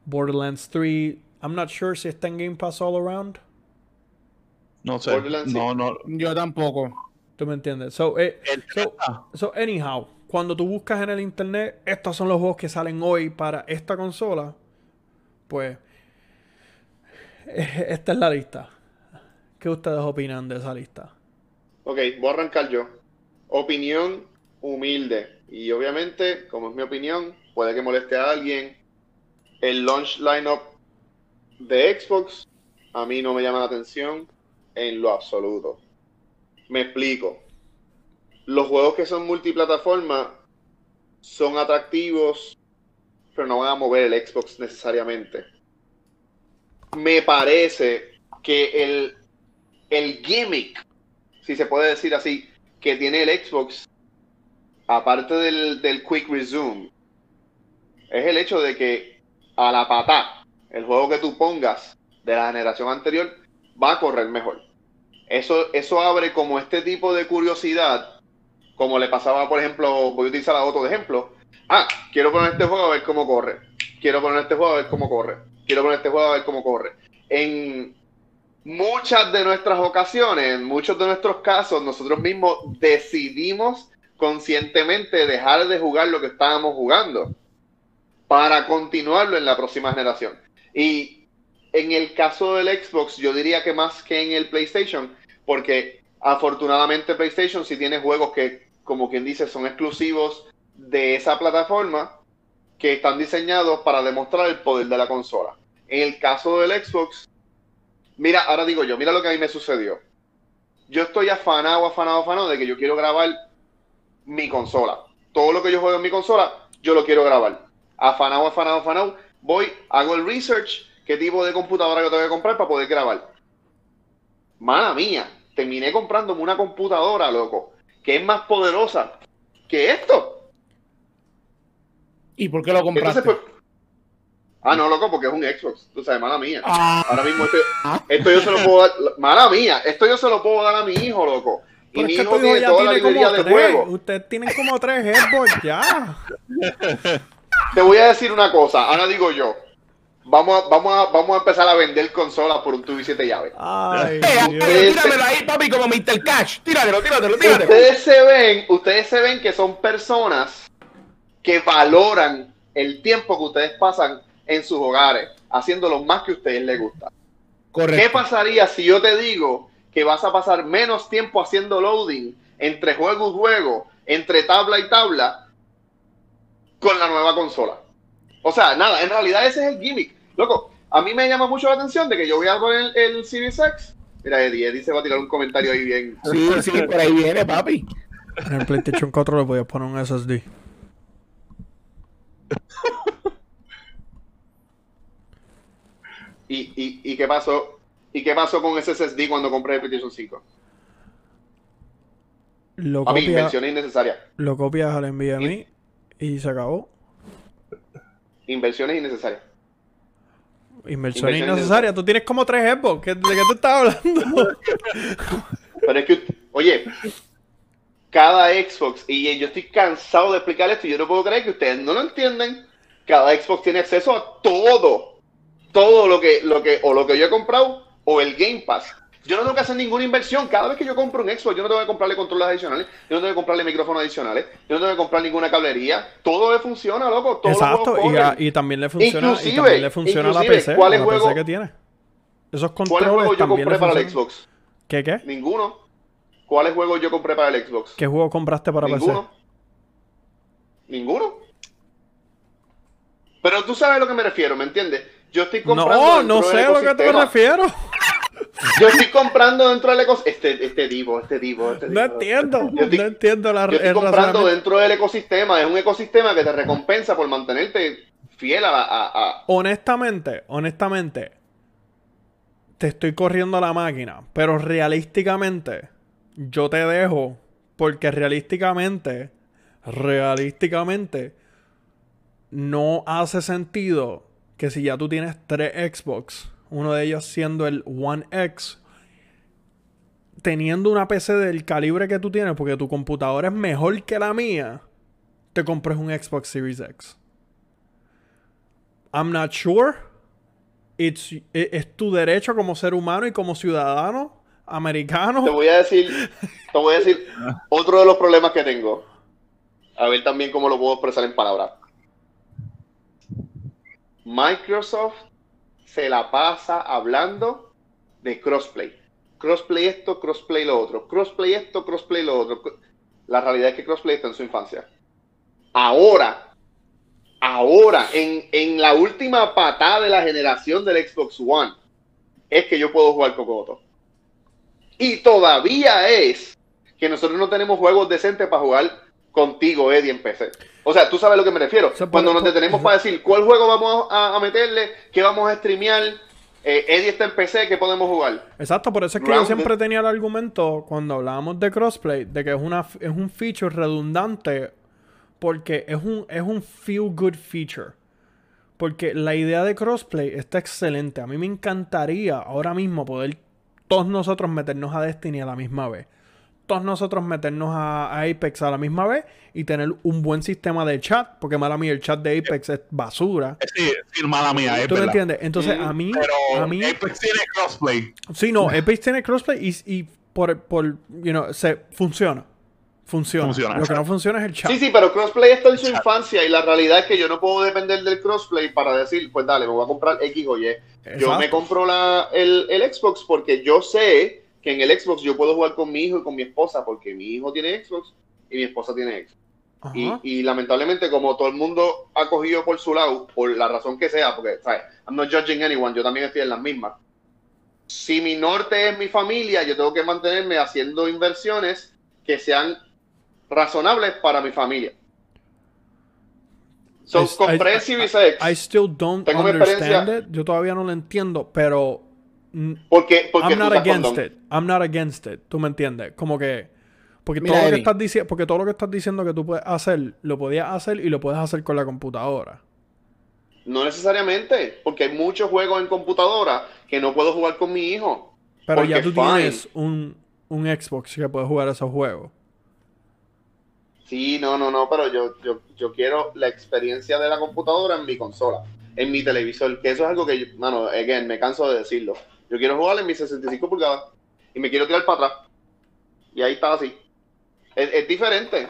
Borderlands 3. I'm not sure si está en Game Pass all around. No sé. Borderlands, No, no. Yo tampoco. ¿Tú me entiendes? So, eh, so, so, anyhow, cuando tú buscas en el internet, estos son los juegos que salen hoy para esta consola, pues [laughs] esta es la lista. ¿Qué ustedes opinan de esa lista? Ok, voy a arrancar yo. Opinión humilde. Y obviamente, como es mi opinión, puede que moleste a alguien. El launch lineup de Xbox a mí no me llama la atención en lo absoluto. Me explico. Los juegos que son multiplataforma son atractivos, pero no van a mover el Xbox necesariamente. Me parece que el, el gimmick si se puede decir así, que tiene el Xbox, aparte del, del Quick Resume, es el hecho de que a la patá, el juego que tú pongas de la generación anterior va a correr mejor. Eso, eso abre como este tipo de curiosidad, como le pasaba, por ejemplo, voy a utilizar a otro de ejemplo. Ah, quiero poner este juego a ver cómo corre. Quiero poner este juego a ver cómo corre. Quiero poner este juego a ver cómo corre. En, muchas de nuestras ocasiones, en muchos de nuestros casos, nosotros mismos decidimos conscientemente dejar de jugar lo que estábamos jugando para continuarlo en la próxima generación. Y en el caso del Xbox, yo diría que más que en el PlayStation, porque afortunadamente PlayStation sí tiene juegos que, como quien dice, son exclusivos de esa plataforma que están diseñados para demostrar el poder de la consola. En el caso del Xbox, Mira, ahora digo yo, mira lo que a mí me sucedió. Yo estoy afanado, afanado, afanado de que yo quiero grabar mi consola. Todo lo que yo juego en mi consola, yo lo quiero grabar. Afanado, afanado, afanado. Voy, hago el research, qué tipo de computadora yo tengo que comprar para poder grabar. Mala mía, terminé comprándome una computadora, loco, que es más poderosa que esto. ¿Y por qué lo compraste? Entonces, pues, ah, no, loco, porque es un Xbox. Tú sabes, mala mía. Ah, Ahora mismo esto, esto yo se lo puedo dar, mala mía, esto yo se lo puedo dar a mi hijo, loco. Y mi hijo tiene toda la tiene librería como de juegos. Ustedes tienen como tres Xbox ya. Te voy a decir una cosa, ahora digo yo. Vamos a, vamos a, vamos a empezar a vender consolas por un tubo y siete llaves. Ay, Eh, Dios. eh, tíramelo ahí, papi, como Mr. Cash. Tíratelo, tíratelo, tíratelo. Ustedes se ven, ustedes se ven que son personas que valoran el tiempo que ustedes pasan en sus hogares, haciendo lo más que a ustedes les gusta. ¿Qué Correcto. pasaría si yo te digo que vas a pasar menos tiempo haciendo loading entre juego y juego, entre tabla y tabla, con la nueva consola? O sea, nada, en realidad ese es el gimmick. Loco, a mí me llama mucho la atención de que yo voy a poner el, el Series X. Mira, Eddie, Eddie se va a tirar un comentario ahí bien. [laughs] Sí, sí, por ahí viene, papi. En el PlayStation 4 le podías poner un SSD. [laughs] ¿Y, y, y qué pasó? ¿Y qué pasó con ese SSD cuando compré el PlayStation 5? Lo A mí, inversión innecesaria. lo copias al NVMe y se acabó. Inversiones innecesarias. Inversión Inversión innecesaria. Tú tienes como tres Xbox. ¿Qué- ¿De qué tú estás hablando? [laughs] Pero es que, oye, cada Xbox, y yo estoy cansado de explicar esto, y yo no puedo creer que ustedes no lo entienden. Cada Xbox tiene acceso a todo, todo lo que, lo que, o lo que yo he comprado, o el Game Pass. Yo no tengo que hacer ninguna inversión. Cada vez que yo compro un Xbox, yo no tengo que comprarle controles adicionales, yo no tengo que comprarle micrófonos adicionales, yo no tengo que comprar ninguna cablería. Todo le funciona, loco. Todos los Exacto. Y, a- y también le funciona, y Inclusive- también le funciona la PC. ¿cuáles la PC juegos- que tiene. Esos ¿Cuáles controles juegos yo también compré para el. Xbox? ¿Qué qué? Ninguno. ¿Cuáles juegos yo compré para el Xbox? ¿Qué juego compraste para Ninguno. Ninguno. Pero tú sabes a lo que me refiero, ¿me entiendes? Yo estoy PC? comprando. No, no sé a lo que te refiero. Yo estoy comprando dentro del ecosistema. Este, este tipo, este tipo, este No tipo. entiendo. Yo estoy- no entiendo la Yo estoy comprando dentro del ecosistema. Es un ecosistema que te recompensa por mantenerte fiel a a- a- Honestamente, honestamente, te estoy corriendo la máquina, pero realísticamente, yo te dejo, porque realísticamente, realísticamente, no hace sentido que si ya tú tienes tres Xbox, uno de ellos siendo el One X, teniendo una PC del calibre que tú tienes, porque tu computadora es mejor que la mía, te compres un Xbox Series X. I'm not sure. It's, e- es tu derecho como ser humano y como ciudadano americano. Te voy a decir. Te voy a decir [laughs] otro de los problemas que tengo. A ver también cómo lo puedo expresar en palabras. Microsoft se la pasa hablando de crossplay. Crossplay esto, crossplay lo otro. Crossplay esto, crossplay lo otro. La realidad es que crossplay está en su infancia. Ahora, ahora, en, en la última patada de la generación del Xbox One, es que yo puedo jugar Cocoto. Y todavía es que nosotros no tenemos juegos decentes para jugar contigo, Eddie, en PC. O sea, tú sabes a lo que me refiero. O sea, por- Cuando nos por- detenemos para decir cuál juego vamos a, a meterle, qué vamos a streamear, eh, Eddie está en PC, ¿qué podemos jugar? Exacto, por eso es que yo siempre tenía el argumento cuando hablábamos de crossplay, de que es, una, es un feature redundante porque es un, es un feel good feature. Porque la idea de crossplay está excelente. A mí me encantaría ahora mismo poder todos nosotros meternos a Destiny a la misma vez. Todos nosotros meternos a, a Apex a la misma vez y tener un buen sistema de chat. Porque mala mía, el chat de Apex es basura. Sí, sí, mala mía, es ¿Tú me entiendes? Entonces, Mm, a mí, Pero a mí, Apex tiene crossplay. Sí, no, Apex tiene crossplay y, y por, por, you know, se funciona. Funciona. Funciona, Lo que no funciona es el chat. Sí, sí, pero crossplay está en su Chat. infancia y la realidad es que yo no puedo depender del crossplay para decir, pues dale, me voy a comprar X o Y. Yo me compro la, el, el Xbox porque yo sé que en el Xbox yo puedo jugar con mi hijo y con mi esposa porque mi hijo tiene Xbox y mi esposa tiene Xbox. Y, y lamentablemente, como todo el mundo ha cogido por su lado, por la razón que sea, porque, ¿sabes? I'm not judging anyone, yo también estoy en las mismas. Si mi norte es mi familia, yo tengo que mantenerme haciendo inversiones que sean razonables para mi familia. So, I- compré I- X I still don't Tengo understand it. Yo todavía no lo entiendo, pero porque, porque I'm not against condón. it. I'm not against it. ¿Tú me entiendes? Como que porque Mira, todo lo que estás diciendo, porque todo lo que estás diciendo que tú puedes hacer, lo podías hacer y lo puedes hacer con la computadora. No necesariamente, porque hay muchos juegos en computadora que no puedo jugar con mi hijo. Pero ya tú fine. tienes un, un Xbox que puedes jugar esos juegos. Sí, no, no, no, pero yo, yo, yo quiero la experiencia de la computadora en mi consola. en mi televisor, que eso es algo que, yo- mano, again, me canso de decirlo. Yo quiero jugar en mi 65 pulgadas y me quiero tirar para atrás. Y ahí está así. Es, es diferente.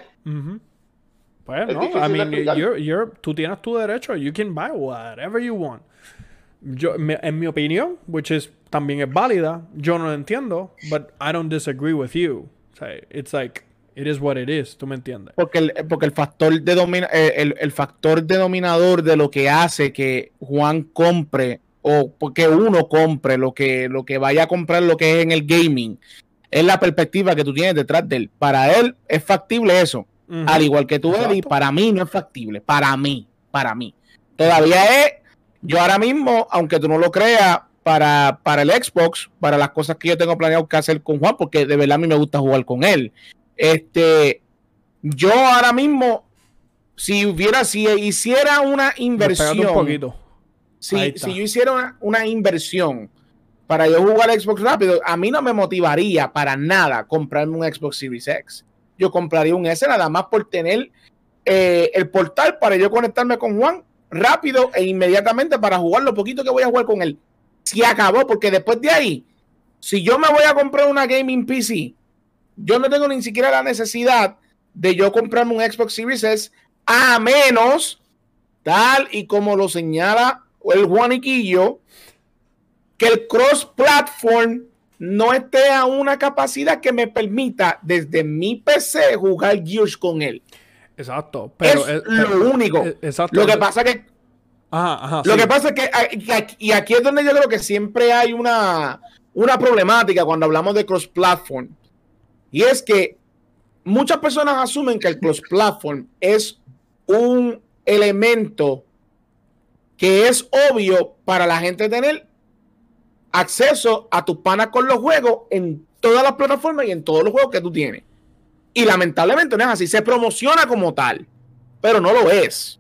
Pues Es no, I mean, you're, you're- tú tienes tu derecho. You can buy whatever you want. Yo, me- en mi opinión, which is también es válida, yo no lo entiendo, but I don't disagree with you. O sea, it's like, it is what it is, ¿tú me entiendes? Porque el, porque el factor de domina- eh, el, el factor denominador de lo que hace que Juan compre o porque uno compre lo que, lo que vaya a comprar lo que es en el gaming es la perspectiva que tú tienes detrás de él. Para él es factible eso. Al igual que tú, Eddie, para mí no es factible. Para mí, para mí. Todavía es, yo ahora mismo, aunque tú no lo creas, para, para el Xbox, para las cosas que yo tengo planeado que hacer con Juan, porque de verdad a mí me gusta jugar con él. Este, yo ahora mismo, si hubiera, si hiciera una inversión, un poquito. Si, si yo hiciera una, una inversión para yo jugar Xbox rápido, a mí no me motivaría para nada comprarme un Xbox Series X. Yo compraría un S nada más por tener eh, el portal para yo conectarme con Juan rápido e inmediatamente para jugar lo poquito que voy a jugar con él. Se acabó, porque después de ahí, si yo me voy a comprar una gaming PC, yo no tengo ni siquiera la necesidad de yo comprarme un Xbox Series S, a menos, tal y como lo señala el Juaniquillo, que el cross-platform no esté a una capacidad que me permita desde mi PC jugar Gears con él. Exacto. Pero, es pero- lo único. eh, exacto. Lo que pasa que Ajá, ajá. lo sí. que pasa es que ah, y aquí- es donde yo creo que siempre hay una, una problemática cuando hablamos de cross-platform. Y es que muchas personas asumen que el cross-platform es un elemento que es obvio para la gente tener acceso a tus panas con los juegos en todas las plataformas y en todos los juegos que tú tienes. Y lamentablemente no es así. Se promociona como tal, pero no lo es.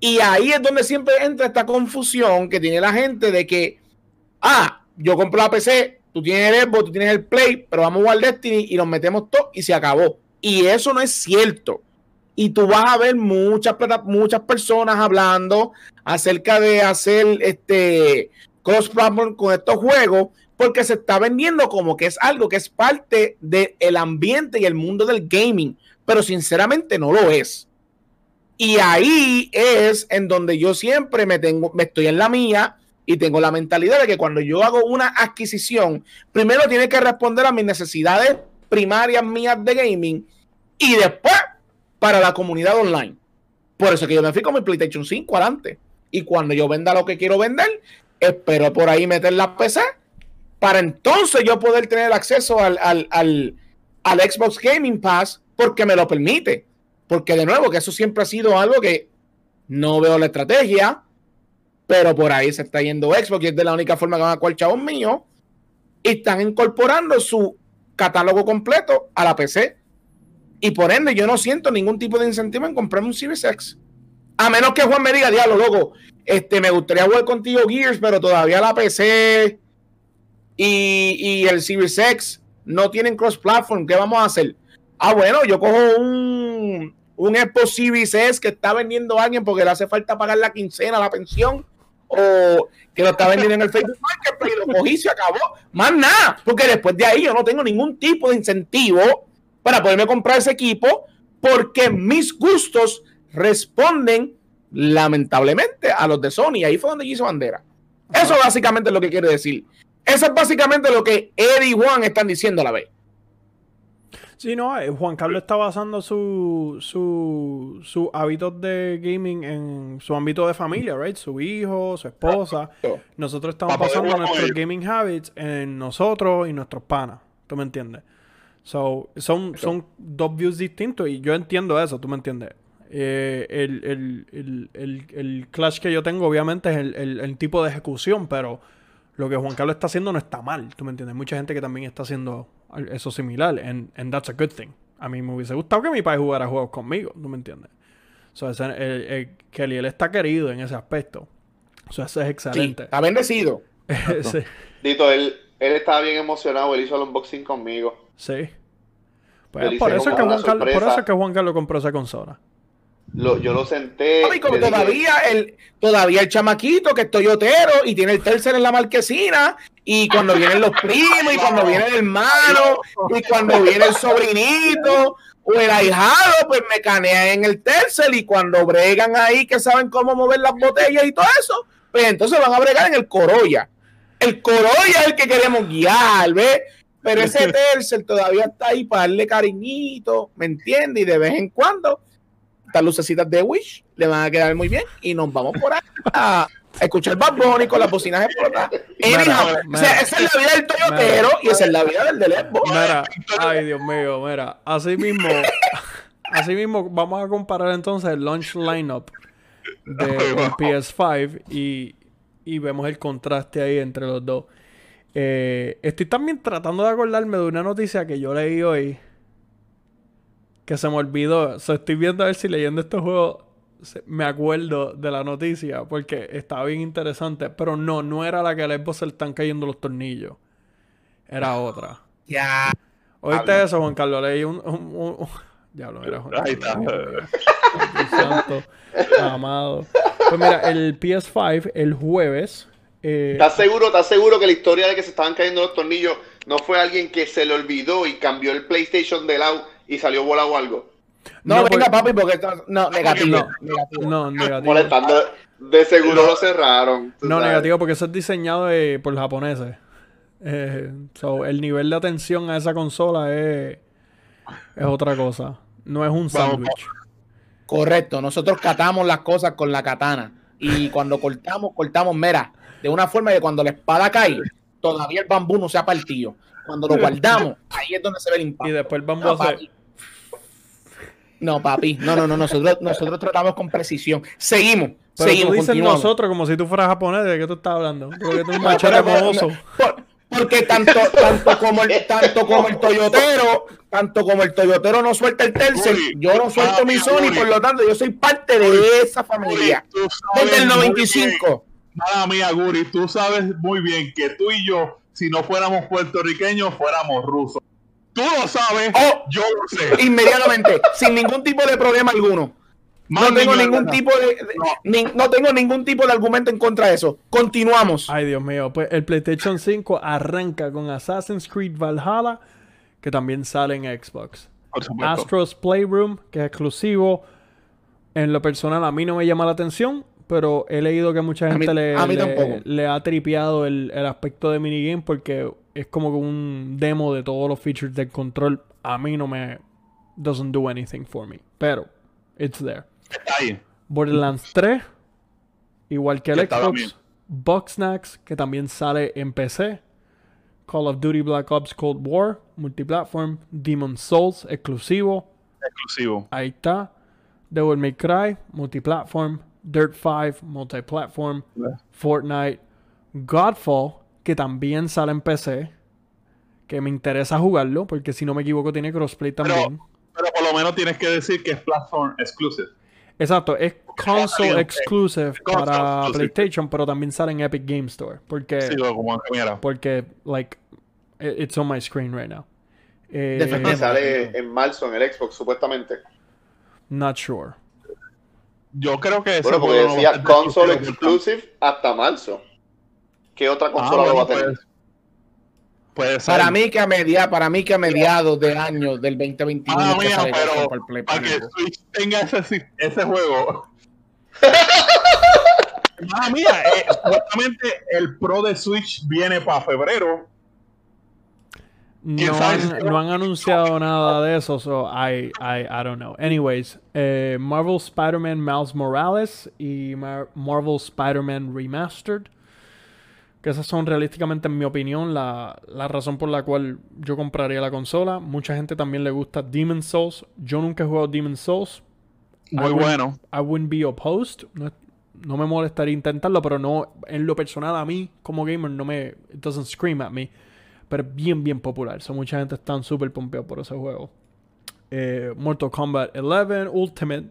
Y ahí es donde siempre entra esta confusión que tiene la gente de que, ah, yo compro la PC, tú tienes el Xbox, tú tienes el Play, pero vamos a jugar Destiny y nos metemos todo y se acabó. Y eso no es cierto. Y tú vas a ver muchas, muchas personas hablando acerca de hacer este cross-platform con estos juegos porque se está vendiendo como que es algo que es parte del ambiente y el mundo del gaming, pero sinceramente no lo es. Y ahí es en donde yo siempre me tengo, me estoy en la mía y tengo la mentalidad de que cuando yo hago una adquisición, primero tiene que responder a mis necesidades primarias mías de gaming y después para la comunidad online. Por eso que yo me fui con mi PlayStation 5 adelante. Y cuando yo venda lo que quiero vender, espero por ahí meter la PC para entonces yo poder tener acceso al, al, al, Xbox Gaming Pass porque me lo permite. Porque de nuevo, que eso siempre ha sido algo que no veo la estrategia, pero por ahí se está yendo Xbox y es de la única forma que van a cual mío. Y están incorporando su catálogo completo a la PC. Y por ende, yo no siento ningún tipo de incentivo en comprarme un Series. A menos que Juan me diga, diablo, loco, este, me gustaría jugar contigo Gears, pero todavía la PC y, y el Series no tienen cross-platform. ¿Qué vamos a hacer? Ah, bueno, yo cojo un, un Xbox Series que está vendiendo a alguien porque le hace falta pagar la quincena, la pensión, o que lo está vendiendo en el Facebook acabó. Más nada, porque después de ahí yo no tengo ningún tipo de incentivo para poderme comprar ese equipo porque mis gustos responden lamentablemente a los de Sony. Ahí fue donde yo hice bandera. Eso básicamente es lo que quiere decir. Eso es básicamente lo que Eddie y Juan están diciendo a la vez. Sí, no, eh, Juan Carlos está basando su, su, sus hábitos de gaming en su ámbito de familia, right? Su hijo, su esposa. Nosotros estamos con nuestros gaming habits en nosotros y nuestros panas. ¿Tú me entiendes? So, son, son dos views distintos y yo entiendo eso, ¿tú me entiendes? Eh, el, el, el, el, el clash que yo tengo, obviamente, es el, el, el tipo de ejecución, pero lo que Juan Carlos está haciendo no está mal, ¿tú me entiendes? Hay mucha gente que también está haciendo eso similar, and, and that's a good thing. A mí me hubiese gustado que mi padre jugara juegos conmigo, ¿tú me entiendes? So, ese- el- el- Kelly, él está querido en ese aspecto. So, eso es Sí, excelente. está bendecido. [laughs] Sí, Dito, él, él estaba bien emocionado, él hizo el unboxing conmigo. Sí. Pues, por, eso es que Juan Carlos, por sorpresa. eso es que Juan Carlos compró esa consola. lo, yo lo senté. Papi, como dije, todavía el, todavía el chamaquito que es toyotero y tiene el tercer en la marquesina, y cuando vienen los primos, y cuando viene el hermano, y cuando viene el sobrinito, o el ahijado, pues me canea en el tercer, y cuando bregan ahí que saben cómo mover las botellas y todo eso, pues entonces van a bregar en el Corolla. El Corolla es el que queremos guiar, ¿ves? Pero [laughs] ese tercer todavía está ahí para darle cariñito, ¿me entiendes? Y de vez en cuando estas lucecitas de Wish le van a quedar muy bien y nos vamos por ahí a escuchar Bad Bunny con las bocinas explotadas. Mira, o sea, esa es la vida del Toyotero y esa es la vida del de Lesbo. Mira, ay Dios mío, mira. Así mismo, [laughs] así mismo vamos a comparar entonces el launch lineup de el PS5 y, y vemos el contraste ahí entre los dos. Eh, estoy también tratando de acordarme de una noticia que yo leí hoy que se me olvidó. O sea, estoy viendo a ver si leyendo este juego me acuerdo de la noticia porque estaba bien interesante. Pero no, no era la que al Xbox se le están cayendo los tornillos. Era otra. Ya. ¿Oíste eso, Juan Carlos? Leí un... un, un- un- [laughs] Diablo, era Juan Ahí está. Santo, amado. Pues mira, el PS5 el jueves... eh, ¿Estás seguro, ¿Estás seguro que la historia de que se estaban cayendo los tornillos no fue alguien que se le olvidó y cambió el PlayStation de lado y salió volado o algo? No, No, venga, porque- papi, porque no, negativo. No. negativo. no, negativo. Molestando. De seguro lo cerraron. No, sabes. negativo, porque eso es diseñado eh, por japoneses. Eh, so, el nivel de atención a esa consola es, es otra cosa. No es un sándwich. Correcto, nosotros catamos las cosas con la katana. Y cuando cortamos, cortamos, mira, de una forma que cuando la espada cae, todavía el bambú no se ha partido. Cuando lo guardamos, ahí es donde se ve el Y impacto. después vamos No, a hacer... papi. No, papi, no, no, no, nosotros, nosotros tratamos con precisión. Seguimos, Pero seguimos, tú dices nosotros como si tú fueras japonés. ¿De qué tú estás hablando? Porque tú eres un No, machete pero- como oso. Por- porque tanto, tanto como el, tanto como el Toyotero, tanto como el Toyotero no suelta el tercer, yo no suelto mi Sony, por lo tanto, yo soy parte de esa familia. Desde el muy 95. Mala mía, Guri, tú sabes muy bien que tú y yo, si no fuéramos puertorriqueños, fuéramos rusos. Tú lo sabes, Oh. yo lo sé. Inmediatamente, sin ningún tipo de problema alguno. No tengo ningún no. tipo de, de- ni- no tengo ningún tipo de argumento en contra de eso. Continuamos. Ay, Dios mío. Pues el PlayStation 5 arranca con Assassin's Creed Valhalla, que también sale en Xbox. Astro's Playroom, que es exclusivo. En lo personal, a mí no me llama la atención, pero he leído que mucha A gente mí- le, ha tripeado el, el aspecto de minigame porque es como que un demo de todos los features del control. A mí no me. doesn't do anything for me. Pero, it's there. Está ahí. Borderlands 3, igual que el está Xbox. Bugsnax, que también sale en PC. Call of Duty Black Ops Cold War, multiplatform. Demon Souls, exclusivo. Exclusivo. Ahí está. Devil May Cry, multiplatform. Dirt 5, multiplatform. Fortnite. Godfall, que también sale en PC. Que me interesa jugarlo, porque si no me equivoco tiene crossplay también. Pero por lo menos tienes que decir que es platform exclusive. Exacto, es console exclusive console para exclusive. PlayStation, pero también sale en Epic Game Store. Porque, Sí, como porque like, it's on my screen right now. Eh, sale en marzo en el Xbox, supuestamente. not sure. Yo creo que ese Bueno, porque juego no va a decía console exclusive hasta marzo. ¿Qué otra tanto. consola Ah, lo va a tener? pues, Puede ser. Para mí que a media, para mí que a mediados de año del 2021 Ah, mía, pero para el Play para que. Switch tenga ese, ese juego. [laughs] Ah, mía, eh, supuestamente el Pro de Switch viene para febrero. ¿Quién No han, no han anunciado nada de eso, so I, I, I don't know. Anyways, eh, Marvel Spider-Man Miles Morales y Mar- Marvel Spider-Man Remastered. Que esas son realísticamente, en mi opinión, la, la razón por la cual yo compraría la consola. Mucha gente también le gusta Demon Souls. Yo nunca he jugado Demon Souls. Muy I bueno. I wouldn't be opposed. No, no me molestaría intentarlo, pero no en lo personal a mí como gamer no me it doesn't scream at me. Pero es bien bien popular. So, mucha gente está súper pompeado por ese juego. Eh, Mortal Kombat 11 Ultimate.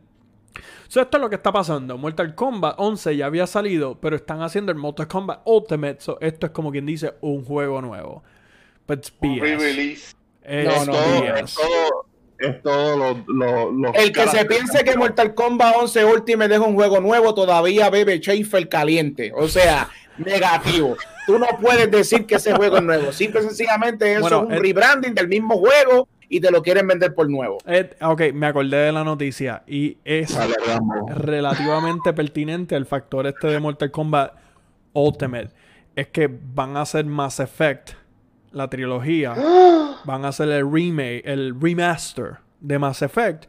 So, esto es lo que está pasando. Mortal Kombat 11 ya había salido, pero están haciendo el Mortal Kombat Ultimate. So, esto es como quien dice un juego nuevo. But it's Un BS. re-release. Es No, no, todo, BS. todo- es todo lo, lo- los El que se piense que Mortal Kombat 11 Ultimate es un juego nuevo, todavía bebe Schaefer caliente. O sea, negativo. Tú no puedes decir que ese juego es nuevo. Simple y sencillamente eso Bueno, es un el- rebranding del mismo juego y te lo quieren vender por nuevo. Eh, ok, me acordé de la noticia y es Vale, relativamente pertinente el factor este de Mortal Kombat Ultimate. Es que van a hacer Mass Effect, la trilogía. [gasps] van a hacer el remake, el remaster de Mass Effect.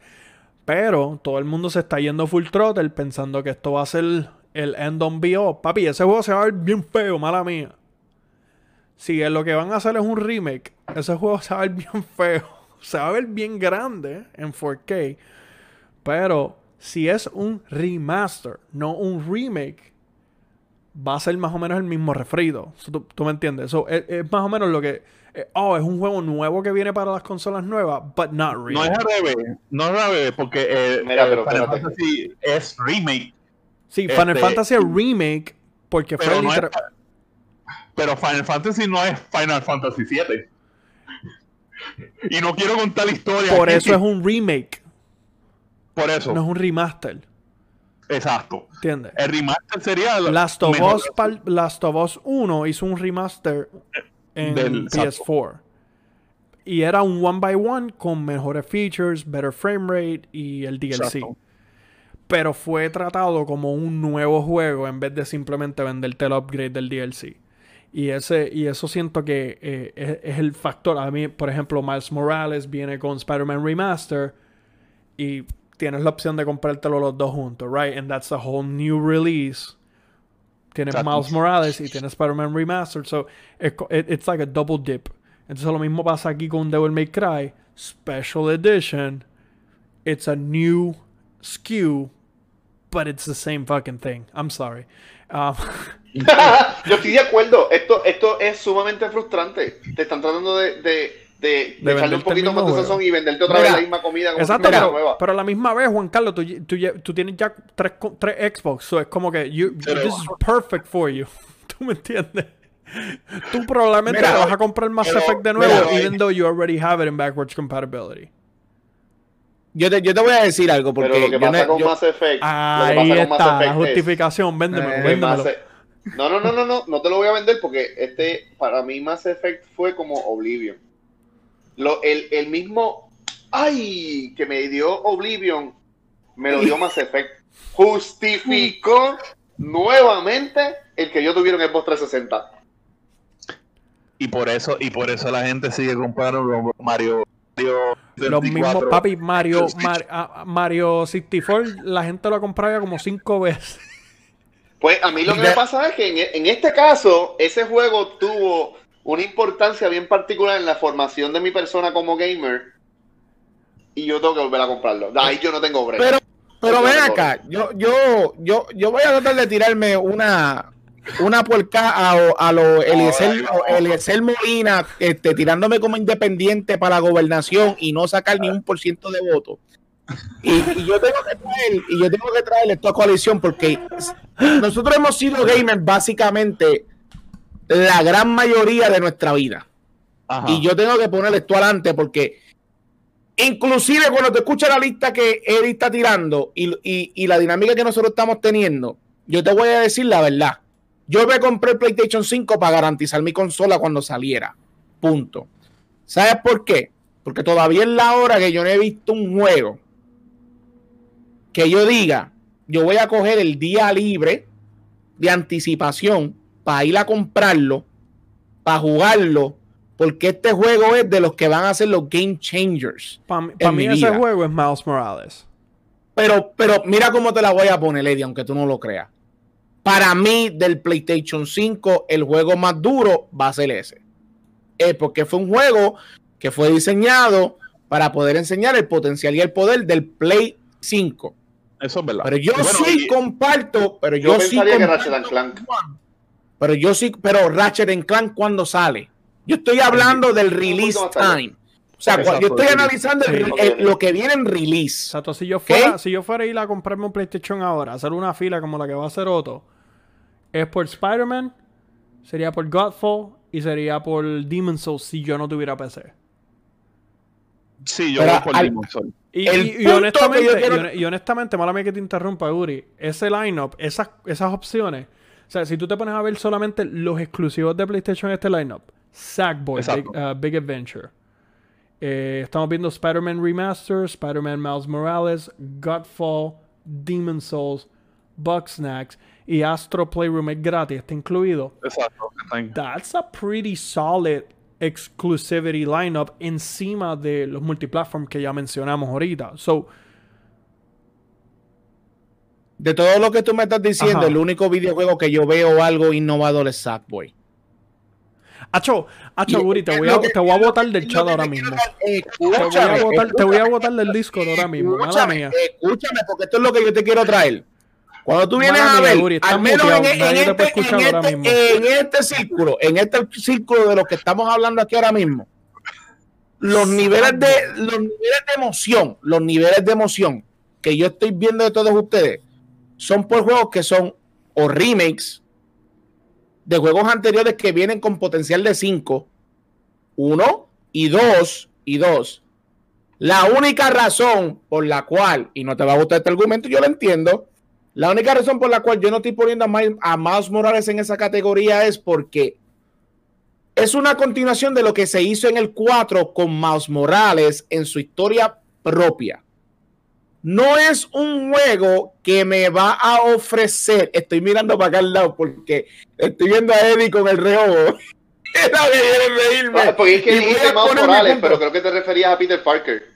Pero todo el mundo se está yendo full throttle pensando que esto va a ser el end on all. Papi, ese juego se va a ver bien feo, mala mía. Si es lo que van a hacer es un remake, ese juego se va a ver bien feo. [laughs] Se va a ver bien grande en 4K. Pero si es un remaster, no un remake, va a ser más o menos el mismo refrito. So, ¿Tú, tú me entiendes? So, es, es más o menos lo que. eh, oh, es un juego nuevo que viene para las consolas nuevas, but not really. No es al revés, no es al revés, porque eh, Mira, eh, pero Final espérate. Fantasy es remake, sí, Final este- Fantasy remake porque fue pero es, Final Fantasy no es Final Fantasy 7. Y no quiero contar la historia. Por aquí, eso es [laughs] un remake, Por eso, no es un remaster. exacto. ¿Entiendes? El remaster sería la- Last of, Us, Last of Us 1 hizo un remaster en Del- PS4. Y era un one by one con mejores features, better frame rate y el DLC. Exacto. Pero fue tratado como un nuevo juego en vez de simplemente venderte el upgrade del DLC. Y, ese, y eso siento que eh, es, es el factor. A mí, por ejemplo, Miles Morales viene con Spider-Man Remaster y tienes la opción de comprártelo los dos juntos, right? And that's a whole new release. Tienes Exacto. Miles Morales y tienes Spider-Man Remastered. So, it's, it's like a double dip. Entonces lo mismo pasa aquí con Devil May Cry. Special Edition. It's a new SKU, but it's the same fucking thing. I'm sorry. Um, [laughs] Yo estoy de acuerdo. Esto, esto es sumamente frustrante. Te están tratando de, de, de, de echarle un poquito más de sazón y venderte otra Mira, vez la misma comida como Exacto, si pero, nueva. pero a la misma vez, Juan Carlos, tú, tú, tú tienes ya tres, tres Xbox, so es como que you, Pero- this is perfect for you. [laughs] ¿Tú me entiendes? Tú probablemente Mira, te vas a comprar Mass pero- Effect de nuevo, even though you already have it in backwards compatibility. Yo te, yo te voy a decir algo porque Pero lo que yo pasa no- con yo- Mass Effect. lo que Ahí con está, Mass la Effect justificación, véndemelo, Eh, véndemelo. Mass No, no, no, no, no, no te lo voy a vender porque este, para mí Mass Effect fue como Oblivion. Lo, el, el mismo, ay, que me dio Oblivion, me lo dio Mass Effect. Justificó nuevamente el que yo tuviera en Xbox 360. Y por eso, y por eso la gente sigue comprando los Mario. Mario Los 64. mismos, papi, Mario. Mar- a- a- Mario 64, la gente lo ha comprado ya como cinco veces. Pues a mí lo que me pasa es que en, en este caso, ese juego tuvo una importancia bien particular en la formación de mi persona como gamer. Y yo tengo que volver a comprarlo. Ahí yo no tengo break. Pero, pero ven acá, yo, yo, yo, yo voy a tratar de tirarme una, una puerca a, a lo Eliezer, Molina, este, tirándome como independiente para la gobernación y no sacar ni un por ciento de votos. Y, y yo tengo que traer, y yo tengo que traer esto a coalición porque nosotros hemos sido gamers básicamente la gran mayoría de nuestra vida. Ajá. Y yo tengo que poner esto adelante porque inclusive cuando te escucha la lista que él está tirando y, y- y la dinámica que nosotros estamos teniendo, yo te voy a decir la verdad. Yo me compré el PlayStation 5 para garantizar mi consola cuando saliera. Punto. ¿Sabes por qué? Porque todavía es la hora que yo no he visto un juego que yo diga, yo voy a coger el día libre de anticipación para ir a comprarlo, para jugarlo, porque este juego es de los que van a ser los game changers. Para mí ese vida. juego es Miles Morales. Pero, pero mira cómo te la voy a poner, Eddie, aunque tú no lo creas. Para mí, del PlayStation 5, el juego más duro va a ser ese. Eh, porque fue un juego que fue diseñado para poder enseñar el potencial y el poder del Play 5. Eso es verdad. Pero yo Bueno, sí y- comparto, pero Yo yo, sí pensaría que comparto Ratchet and Clank. Pero yo sí, pero Ratchet and Clank cuando sale. Yo estoy hablando del release time. O sea, Exacto, yo estoy analizando el- Sí. el- lo que viene en release. Exacto, si yo ¿Qué? fuera, si yo fuera a ir a comprarme un PlayStation ahora, hacer una fila como la que va a hacer Otto, es por Spider-Man, sería por Godfall y sería por Demon's Souls si yo no tuviera PC. Sí, yo Pero voy por al- Demon Soul. Y, honestamente, yo quiero- y hon- y honestamente, mala mía que te interrumpa, Uri, ese lineup, esas, esas opciones, o sea, si tú te pones a ver solamente los exclusivos de PlayStation en este lineup, Sackboy, Big, uh, Big Adventure. Eh, estamos viendo Spider-Man Remaster, Spider-Man Miles Morales, Godfall, Demon Souls, Bugsnax y Astro Playroom es gratis, está incluido. Exacto. That's a pretty solid exclusivity lineup encima de los multiplatform que ya mencionamos ahorita. So, De todo lo que tú me estás diciendo, Ajá. el único videojuego que yo veo algo innovador es Sackboy. Acho, Acho, Guri, te voy a, que- te voy a es lo botar del chat ahora mismo. dar. Te voy Escúchame, a botar, te voy a botar del Discord ahora mismo, Escúchame, mía. escúchame, porque esto es lo que yo te quiero traer. Cuando tú vienes Mala a ver, al menos en, puede este, este- en este círculo, en este círculo de lo que estamos hablando aquí ahora mismo, los niveles de los niveles de emoción, los niveles de emoción que yo estoy viendo de todos ustedes son por juegos que son o remakes de juegos anteriores que vienen con potencial de 5, 1 y 2 y 2. La única razón por la cual, y no te va a gustar este argumento, yo lo entiendo, la única razón por la cual yo no estoy poniendo a Miles, a Miles Morales en esa categoría es porque es una continuación de lo que se hizo en el 4 con Miles Morales en su historia propia. No es un juego que me va a ofrecer. Estoy mirando para acá al lado porque estoy viendo a Eddie con el reojo. Era que reírme. Porque es que dijiste Miles Morales, pero creo que te referías a Peter Parker.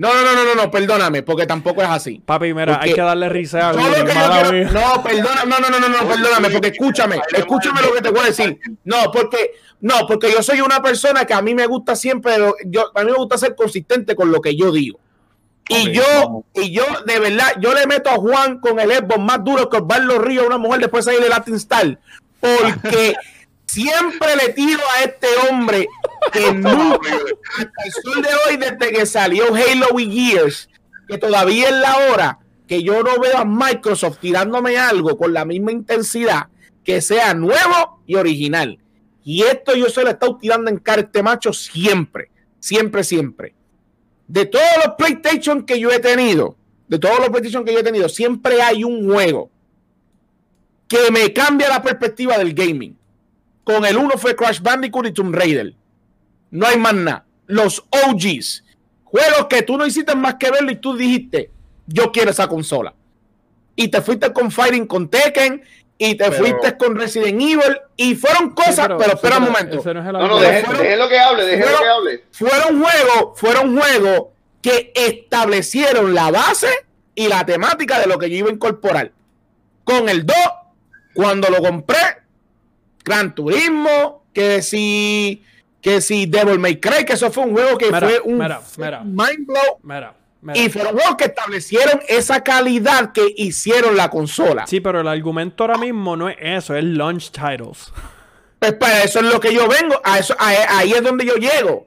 No, no, no, no, no, no, perdóname, porque tampoco es así. Papi, mira, Porque hay que darle risa a quiero- mía. No, perdona, no, no, no, no, no, perdóname, porque escúchame, escúchame lo que te voy a decir. No, porque, no, porque yo soy una persona que a mí me gusta siempre, yo, a mí me gusta ser consistente con lo que yo digo. Y yo, vamos. y yo, de verdad, yo le meto a Juan con el Xbox más duro que Osvaldo Río a una mujer después de salir de Latin Star. Porque [laughs] siempre le tiro a este hombre que [laughs] nunca, hasta el sol de hoy, desde que salió Halo y Gears, que todavía es la hora que yo no veo a Microsoft tirándome algo con la misma intensidad que sea nuevo y original. Y esto yo se lo he estado tirando en cara este macho siempre, siempre, siempre. De todos los PlayStation que yo he tenido, de todos los PlayStation que yo he tenido, siempre hay un juego que me cambia la perspectiva del gaming. Con el uno fue Crash Bandicoot y Tomb Raider. No hay más nada. Los OGs. Juegos que tú no hiciste más que verlo y tú dijiste, yo quiero esa consola. Y te fuiste con Fighting con Tekken y te Pero- fuiste con Resident Evil y fueron Sí, cosas, pero, espera un momento. no es No, no, deje, fueron- deje lo que hable, deje lo que hable. Fueron juegos, fueron juegos que establecieron la base y la temática de lo que yo iba a incorporar. Con el 2, cuando lo compré, Gran Turismo, que si que si Devil May Cry, que eso fue un juego que Mira, fue un mira, mira. mind blow y fueron juegos que establecieron esa calidad que hicieron la consola. Sí, pero el argumento ahora mismo no es eso, es launch titles. Pues para eso es lo que yo vengo, a eso, a- ahí es donde yo llego.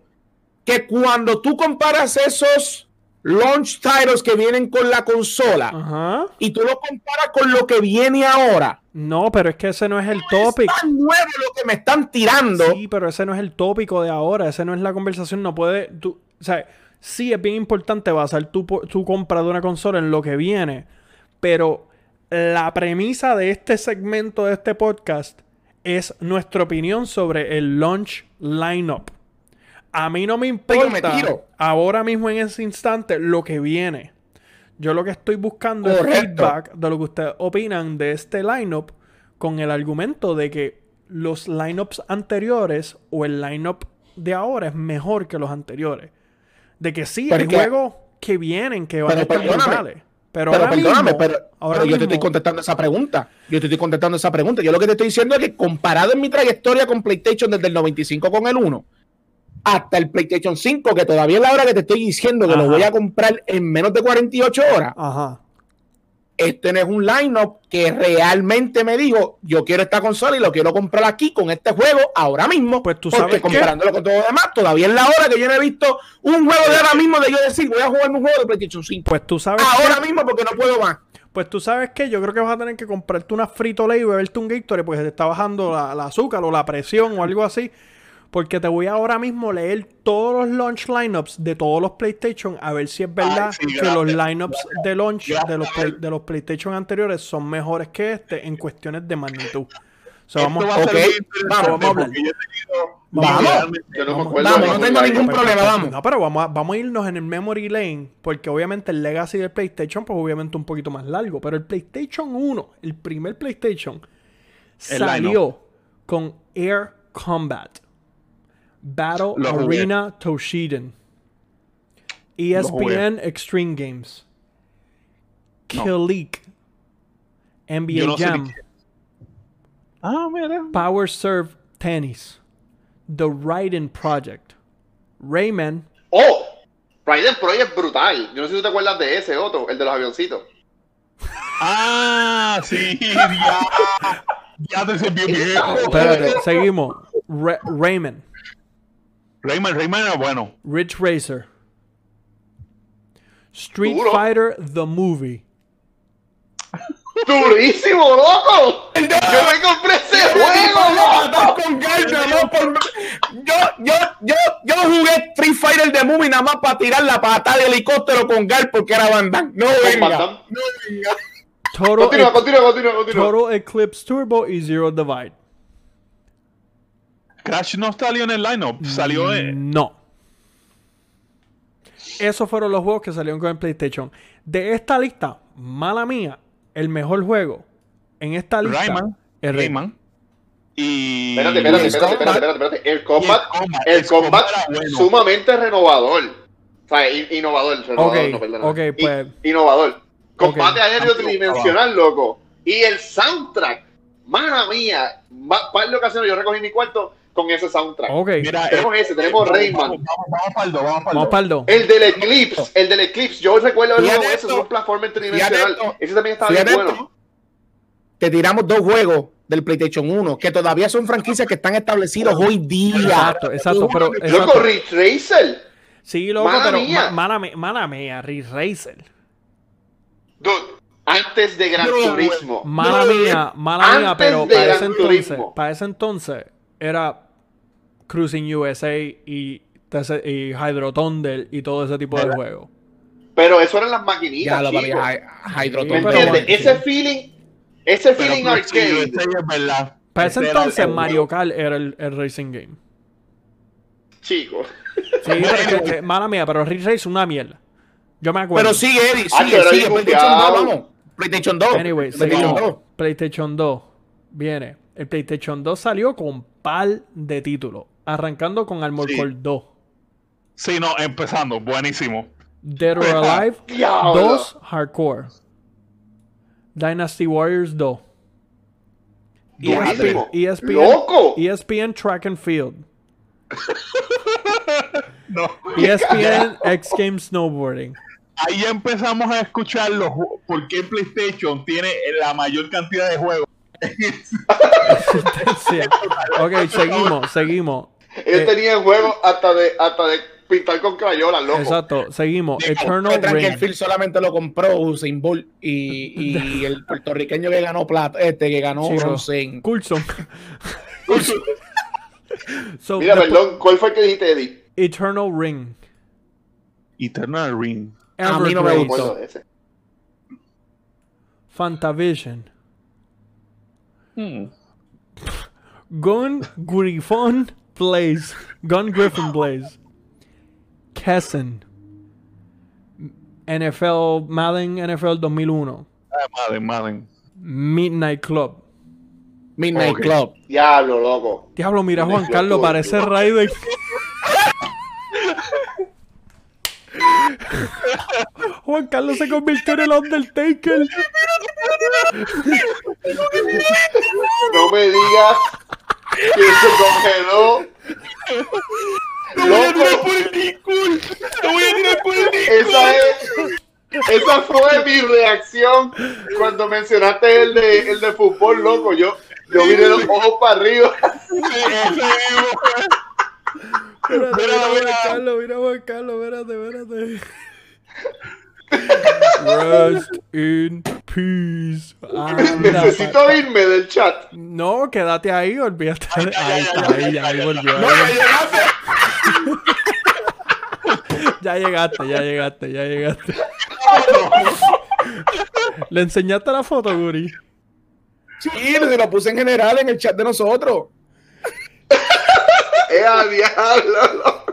Que cuando tú comparas esos launch titles que vienen con la consola Ajá. y tú lo comparas con lo que viene ahora, No, pero es que ese no es el es topic. tan nuevo lo que me están tirando. Sí, pero ese no es el tópico de ahora, ese no es la conversación, no puede, tú, o sea, sí es bien importante basar tu, tu compra de una consola en lo que viene, pero la premisa de este segmento de este podcast es nuestra opinión sobre el launch lineup. A mí no me importa ahora mismo en ese instante lo que viene. Yo lo que estoy buscando es Correcto. feedback de lo que ustedes opinan de este lineup con el argumento de que los lineups anteriores o el lineup de ahora es mejor que los anteriores. De que sí, hay es juegos que vienen que van a estar brutales. Pero, Pero ahora perdóname, mismo, pero, ahora pero yo te estoy contestando esa pregunta. Yo te estoy contestando esa pregunta. Yo lo que te estoy diciendo es que comparado en mi trayectoria con PlayStation desde el 95 con el 1 hasta el PlayStation 5, que todavía es la hora que te estoy diciendo que Ajá. lo voy a comprar en menos de 48 horas, Ajá. este no es un lineup que realmente me digo, yo quiero esta consola y lo quiero comprar aquí con este juego ahora mismo. Pues tú porque sabes qué. comparándolo con todo lo demás, todavía es la hora que yo no he visto un juego de ahora mismo de yo decir, voy a jugar un juego de PlayStation 5. Pues tú sabes Ahora qué? mismo porque no puedo más. Pues tú sabes que yo creo que vas a tener que comprarte una frito lay y beberte un Gatorade porque se te está bajando la, la azúcar o la presión o algo así. Porque te voy ahora mismo a leer todos los launch lineups de todos los PlayStation a ver si es verdad Ay, sí, que los lineups de launch de los, play- de los PlayStation anteriores son mejores que este en cuestiones de magnitud. So, vamos, va a ser ok, muy interesante vamos a hablar. porque yo he tenido Vamos. literalmente- Yo no Vamos. no ningún tengo ningún problema, vamos. No, pero vamos a, vamos a irnos en el memory lane, porque obviamente el legacy del PlayStation, pues obviamente un poquito más largo, pero el PlayStation 1, el primer PlayStation, El salió con Air Combat, Battle Lo jugué. Arena Toshiden, E ESPN Extreme Games, No. Kilik, NBA no Jam, ni qué. Ah, mira. Power Serve Tennis, The Raiden Project, Rayman, ¡Oh! Raiden Pro es brutal. Yo no sé si tú te acuerdas de ese otro, el de los avioncitos. [laughs] Ah, sí, ya. Ya te bien [laughs] viejo. Espérate, seguimos. Ra- Rayman, Rayman, Rayman era bueno. Ridge Racer, Street Duro. Fighter The Movie, ¡Durísimo, loco! ¡Yo me compré ese juego, loco! con más por- Yo, yo, yo, yo jugué Street Fighter de Movie nada más para tirar la patada de helicóptero con Gal porque era Van Damme. No venga. Van Damme. No venga. Total, Continúa, continúa, continúa, continúa. Total Eclipse Turbo y Zero Divide. Crash no salió en el lineup, salió en. No. Esos fueron los juegos que salieron con el PlayStation. De esta lista, mala mía, el mejor juego en esta lista Rayman. es Rayman. Y. Espérate, espérate, espérate, espérate, espérate, espérate. El combat, el Combat, el el Combat combat era bueno. sumamente renovador. O sea, in- innovador, renovador, no, pues- innovador. Combate Ok. aéreo tridimensional, loco. Y el soundtrack, mana mía, par de ocasiones yo recogí mi cuarto con ese soundtrack. Ok, Mira, Tenemos eh, ese, tenemos vamos, Rayman. Vamos, vamos, vamos para el vamos para el vamos dos. para el 2. El del Eclipse, el del Eclipse, yo recuerdo el ese, esto. es un tridimensional. Esto. Ese también estaba bien bueno. Te tiramos dos juegos del PlayStation 1 que todavía son franquicias que están establecidos hoy día. Exacto, exacto, pero Loco, exacto. Ridge Racer. Sí, loco, Mala pero mía. ma- mala, mía, Ridge Racer. Dude, antes de Gran No, Turismo. Mala No, mía, mala mía, antes pero de para Gran ese entonces, Turismo. para ese entonces era Cruising USA y, y Hydro Thunder y todo ese tipo de juegos. Pero eso eran las maquinitas, Ya chicos. Hy- Hydro ese sí. feeling, ese Pero feeling arcade. es verdad. Para ese era entonces el- Mario Kart era el, el racing game. Chicos. Sí, [laughs] pero es que- que- mala mía, pero Ridge Racer es una mierda. Yo me acuerdo. Pero sigue, Eddie, Ah, sigue, PlayStation 2, confiado. vamos. PlayStation 2. Anyway, PlayStation seguimos. 2. PlayStation 2 viene. El PlayStation 2 salió con par de títulos. Arrancando con Armored Sí. Core 2. Sí, no, empezando, buenísimo. Dead or Alive Diablo. 2 Hardcore. Dynasty Warriors 2. Durísimo. ESPN, ¡Loco! ESPN Track and Field. [laughs] No. ESPN X Games Snowboarding. Ahí empezamos a escuchar los por qué PlayStation tiene la mayor cantidad de juegos. [laughs] [laughs] Ok, seguimos, seguimos. Ellos Eh, tenían juegos hasta de, hasta de pintar con crayolas, loco. Exacto, seguimos. Digo, Eternal. Phil solamente lo compró Usain Bolt y, y [laughs] el puertorriqueño que ganó plata, este que ganó Chico. bronce en- Coulson. [laughs] So, Mira, después- perdón, ¿cuál fue el que dijiste, Eddie? Eternal Ring. Eternal Ring. A mí no me gustó. Ese. Fantavision. Hmm. Gun Griffon Blaze. Gun Griffin Blaze. Kessen. NFL Madden NFL 2001. Ah, Madden, Madden. Midnight Club. Midnight. Club. Diablo, loco. Diablo, mira Juan Midnight Carlos, Club, parece tío. Raiden. [laughs] Juan Carlos se convirtió en el Undertaker. No me digas que se congeló. Loco, esa es. Esa fue mi reacción cuando mencionaste el de, el de fútbol, loco. Yo, yo miré los ojos para arriba. Sí. Espérate, Mira, mira, Juan mira. Carlos, mira Juan Carlos, espérate, espérate. Rest in peace. Necesito irme del chat. No, quédate ahí, olvídate. de- Ahí está, ahí, ahí volvió. No, [laughs] ya llegaste. Ya llegaste, ya llegaste, ya [laughs] llegaste. ¿Le enseñaste la foto, Guri? Sí, se lo puse en general en el chat de nosotros. [laughs] ¡Eh, diablo!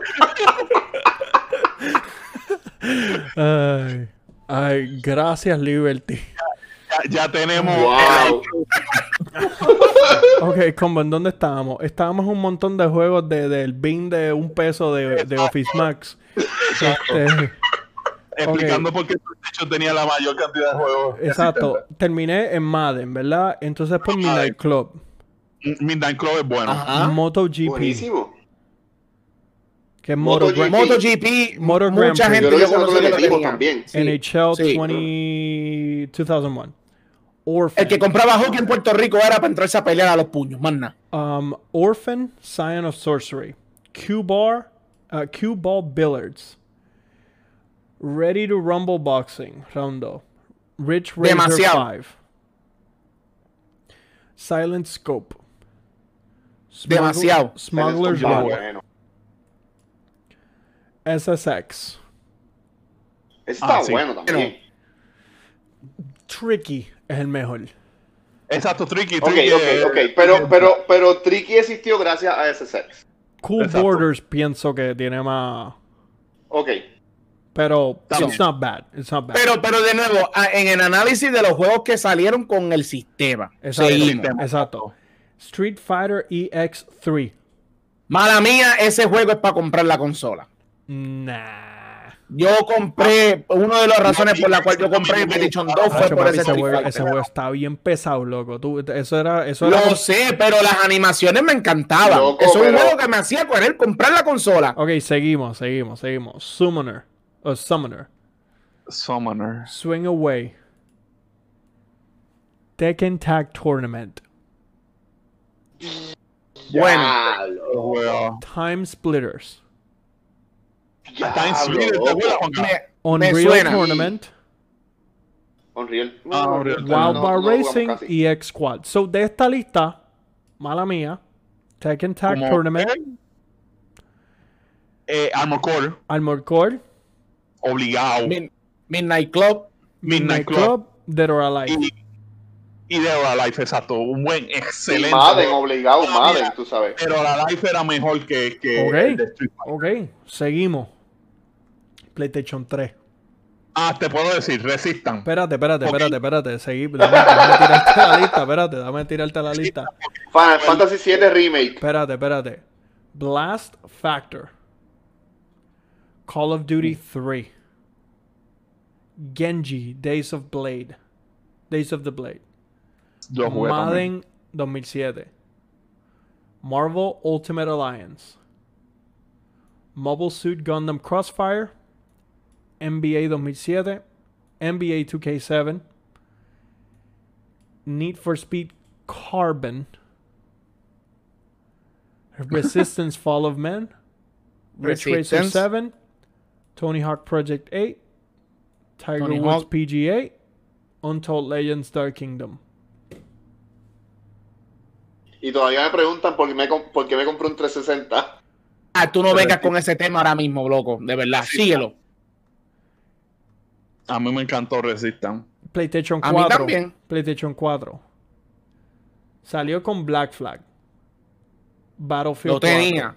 Ay, ay, gracias, Liberty. Ya, ya tenemos. ¡Wow! Ok, combo, ¿en dónde estábamos? Estábamos en un montón de juegos de, del bin de un peso de, de Office Max. Este, explicando por qué PlayStation tenía la mayor cantidad de juegos. exacto. Terminé en Madden, ¿verdad? Entonces por Midnight Club. Midnight Club es bueno. Ajá. MotoGP. Buenísimo. Que es Moto MotoGP. MotoGP, Grand mucha Prix. gente Yo yo que lo también. Sí. NHL Sí. 20... 2001. Orphan. El que compraba hockey en Puerto Rico era para entrarse a pelear a los puños, nada. Um, Orphan, Scion of Sorcery. Q-Bar, uh, Q-Ball Billiards. Ready to Rumble Boxing, Rondo. Rich Razor Demasiado. 5. Silent Scope. Smuggle- Demasiado. Smuggler's bueno. SSX. Ese está Ah, sí. bueno también. Tricky es el mejor. Exacto, Tricky. Ok, Tricky ok, es- ok. Pero, pero, pero Tricky existió gracias a ese sex. Cool Exacto. Borders pienso que tiene más... Ok. Pero it's not bad. It's not bad. Pero, pero de nuevo, en el análisis de los juegos que salieron con el sistema. Exacto. Seguimos. Exacto. Street Fighter EX3. Mala mía, ese juego es para comprar la consola. Nah. Yo compré, una de las razones por la cual yo compré el PlayStation 2 fue por papi, ese juego, Fighter. ese juego está bien pesado, loco. Tú, eso era, eso era. Lo sé, pero las animaciones me encantaban. Loco, Eso es un juego que me hacía querer comprar la consola. Ok, seguimos, seguimos, seguimos. Summoner. O Summoner. Summoner. Swing Away. Tekken Tag Tournament. Bueno. Time Splitters. Está en Sweden, ¿te loco. acuerdas, Juan Carlos? Me, me Unreal suena. Tournament. Unreal. Ah, No, Unreal. Wild no, Bar no Racing casi. y X Squad. So, de esta lista, mala mía, Tekken Tag Como- Tournament, Eh, Armor Core, Armored Core, obligado. Mid- Midnight Club. Midnight Club. Dead or Alive. Y, y Dead or Alive, exacto. Un buen, Y excelente. Madden, juego. obligado, Madden, tú sabes. Pero la Life era mejor que, que Ok. el de Street Fighter. Ok, seguimos. PlayStation 3. Ah, te puedo decir, resistan. Espérate, espérate, espérate, espérate. Seguí. Dame, dame tirarte la lista, espérate, dame tirarte la lista. Final Fantasy VII Remake. Espérate, espérate. Blast Factor. Call of Duty 3. Genji, Days of Blade. Days of the Blade. Yo jugué también. Madden 2007. Marvel Ultimate Alliance. Mobile Suit Gundam Crossfire. NBA 2007. NBA 2K7. Need for Speed Carbon. [laughs] Resistance Fall of Men. Rich Racer Resistance. 7. Tony Hawk Project 8. Tiger Tony Woods Hawk. PG8. Untold Legends Dark Kingdom. Y todavía me preguntan por qué me, por qué me compré un 360. Ah, tú no vengas con ese tema ahora mismo, loco. De verdad, síguelo. A mí me encantó Resistan. PlayStation A 4. mí también. PlayStation 4. Salió con Black Flag. Battlefield Lo 4. tenía.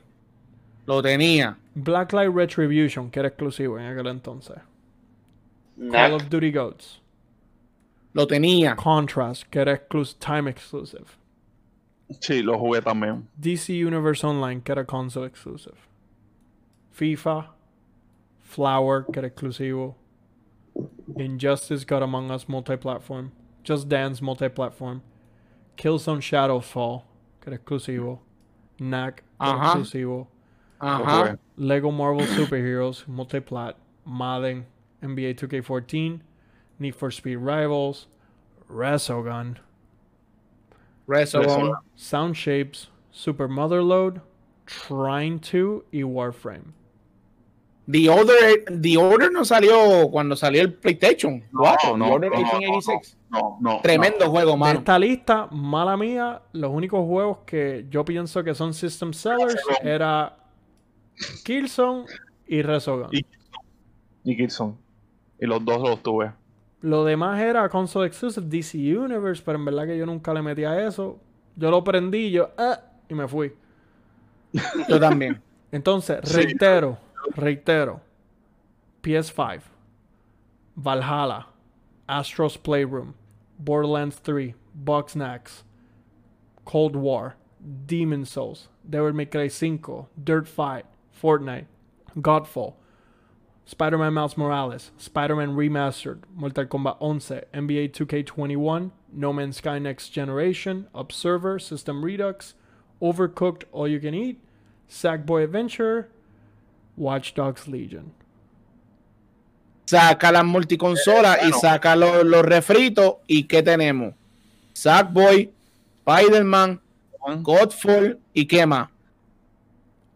Lo tenía. Blacklight Retribution, que era exclusivo en aquel entonces. Call of Duty Goats. Lo tenía. Contrast, que era exclus- time exclusive. Sí, lo jugué también. DC Universe Online, que era console exclusive. FIFA. Flower, que era exclusivo. Injustice God Among Us multiplatform. Just Dance multiplatform. Killzone Shadowfall, que era exclusivo. Knack, que era Ajá. exclusivo. Lo Ajá. jugué. Lego Marvel Superheroes, Multiplat, Madden, NBA 2K14, Need for Speed Rivals, Resogun, Resogun. Sound Shapes, Super Motherload, Trine 2 y Warframe. The Order, The Order no salió cuando salió el PlayStation 4. no, The Order no, no, 1886. No, no. Tremendo juego, De mano. esta lista, mala mía, los únicos juegos que yo pienso que son system sellers era Killzone y Resogun. Y- Y Gibson. Y los dos los tuve. Lo demás era console exclusive DC Universe, pero en verdad que yo nunca le metí a eso. Yo lo prendí y yo, ah, y me fui. Yo también. Entonces, Sí. Reitero, reitero. PS5, Valhalla, Astro's Playroom, Borderlands 3, Bugsnax, Cold War, Demon Souls, Devil May Cry 5, Dirt Fight, Fortnite, Godfall, Spider-Man Miles Morales, Spider-Man Remastered, Mortal Kombat 11, NBA 2K21, No Man's Sky Next Generation, Observer, System Redux, Overcooked All You Can Eat, Sackboy Adventure, Watch Dogs Legion. Saca las multiconsolas y bueno. saca los, los refritos. ¿Y qué tenemos? Sackboy, Spider-Man, Godfall y qué más.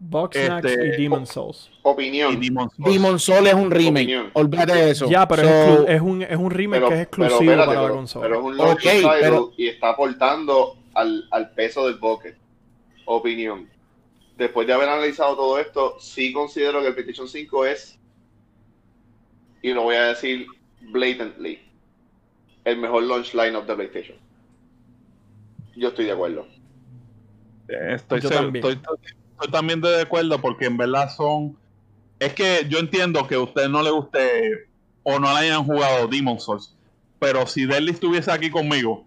Bugsnax Este, y Demon Souls. Y Opinión. Souls. Demon Soul es un remake. Opinión. Olvídate de eso. Ya, pero es, So, exclu- es un, es un remake Pero, que es pero exclusivo espérate, para la pero- consola. pero es un launch Ok, title pero- y está aportando al, al peso del bucket. Opinión. Después de haber analizado todo esto, sí considero que el PlayStation 5 es, y lo voy a decir blatantly, el mejor launch lineup de PlayStation. Yo estoy de acuerdo. Eh, Estoy, Yo seguro- también. estoy- estoy también de acuerdo porque en verdad son. Es que yo entiendo que a usted no le guste o no le hayan jugado Demon Souls, pero si Deadly estuviese aquí conmigo,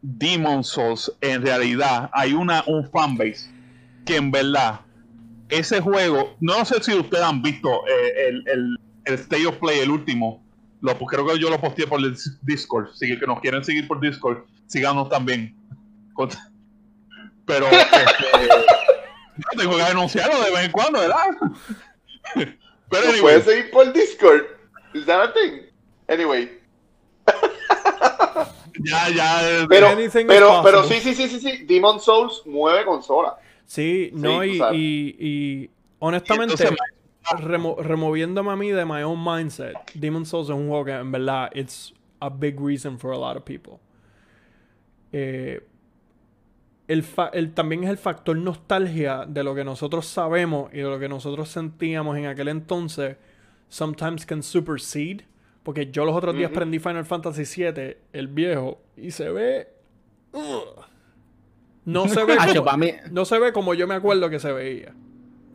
Demon Souls en realidad hay una un fanbase que en verdad ese juego, no sé si ustedes han visto eh, el, el, el State of Play, el último, lo, creo que yo lo posteé por el Discord, así que nos quieren seguir por Discord, síganos también. [laughs] Pero este, [laughs] yo tengo que denunciarlo de vez en cuando, ¿verdad? [laughs] Pero ¿Nos anyway, puedes seguir por Discord? ¿Es that a thing? Anyway. ya, ya. Pero, is pero, pero sí, sí, sí, sí, sí. Demon Souls mueve consola. Sí, no, tú y, y, y honestamente, entonces, remo- removiéndome a mí de my own mindset, Demon Souls es un juego que en verdad it's a big reason for a lot of people. Eh, el, fa- el- también es el factor nostalgia de lo que nosotros sabemos y de lo que nosotros sentíamos en aquel entonces. Sometimes can supersede. Porque yo los otros días Ujú. prendí Final Fantasy VII, el viejo, y se ve. ugh. No [laughs] se ve como, para mí, no se ve como yo me acuerdo que se veía.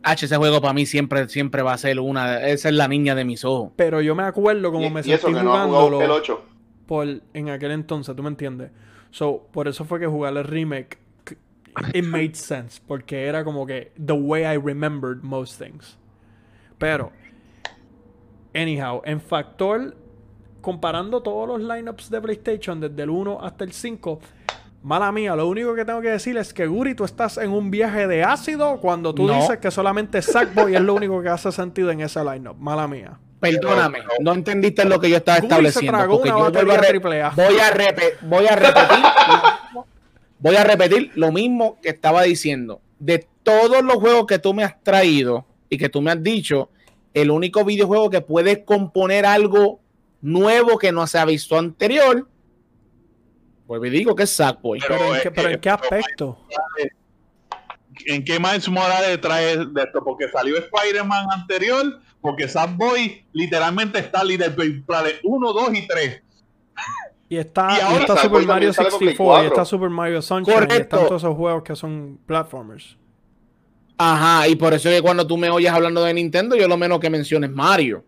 Hacho, ese juego para mí siempre, siempre va a ser una. Esa es la niña de mis ojos. Pero yo me acuerdo como y, me y eso sentí que no jugándolo el 8. por, en aquel entonces, ¿tú me entiendes? So, por eso fue que jugar el remake, it made sense. Porque era como que the way I remembered most things. Pero, anyhow, en factor, comparando todos los lineups de PlayStation desde el 1 hasta el 5, mala mía, lo único que tengo que decir es que Guri, tú estás en un viaje de ácido cuando tú No. dices que solamente Sackboy es lo único que hace sentido en ese lineup. Mala mía. Perdóname, no entendiste lo que yo estaba Guri se estableciendo. tragó porque una yo vuelvo a triple A. voy a, repe- voy a repetir. [laughs] voy a repetir lo mismo que estaba diciendo. De todos los juegos que tú me has traído y que tú me has dicho, el único videojuego que puede componer algo nuevo que no se ha visto anterior, vuelvo y digo que es Sackboy. Pero Pero, ¿en qué, pero ¿en qué aspecto? ¿En qué Miles Morales trae de esto? Porque salió Spider-Man anterior, porque Sam Boy literalmente está Big Planet 1, 2 y 3. Y está, Y y Sackboy Super Mario sale con Play 64, y 4. está Super Mario Sunshine, y Correcto. están todos esos juegos que son platformers. Ajá, y por eso es que cuando tú me oyes hablando de Nintendo, yo lo menos que menciono es Mario.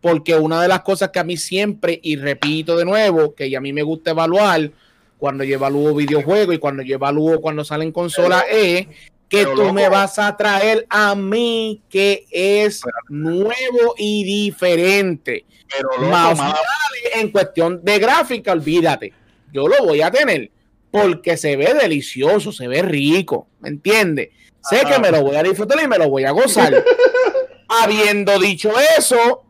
Porque una de las cosas que a mí siempre, y repito de nuevo, que a mí me gusta evaluar cuando yo evalúo videojuegos y cuando yo evalúo cuando salen consolas, es que tú loco. me vas a traer a mí que es nuevo y diferente. Pero loco, Más mala- en cuestión de gráfica, olvídate. Yo lo voy a tener porque se ve delicioso, se ve rico, ¿me entiendes? Sé que me lo voy a disfrutar y me lo voy a gozar. [laughs] Habiendo dicho eso,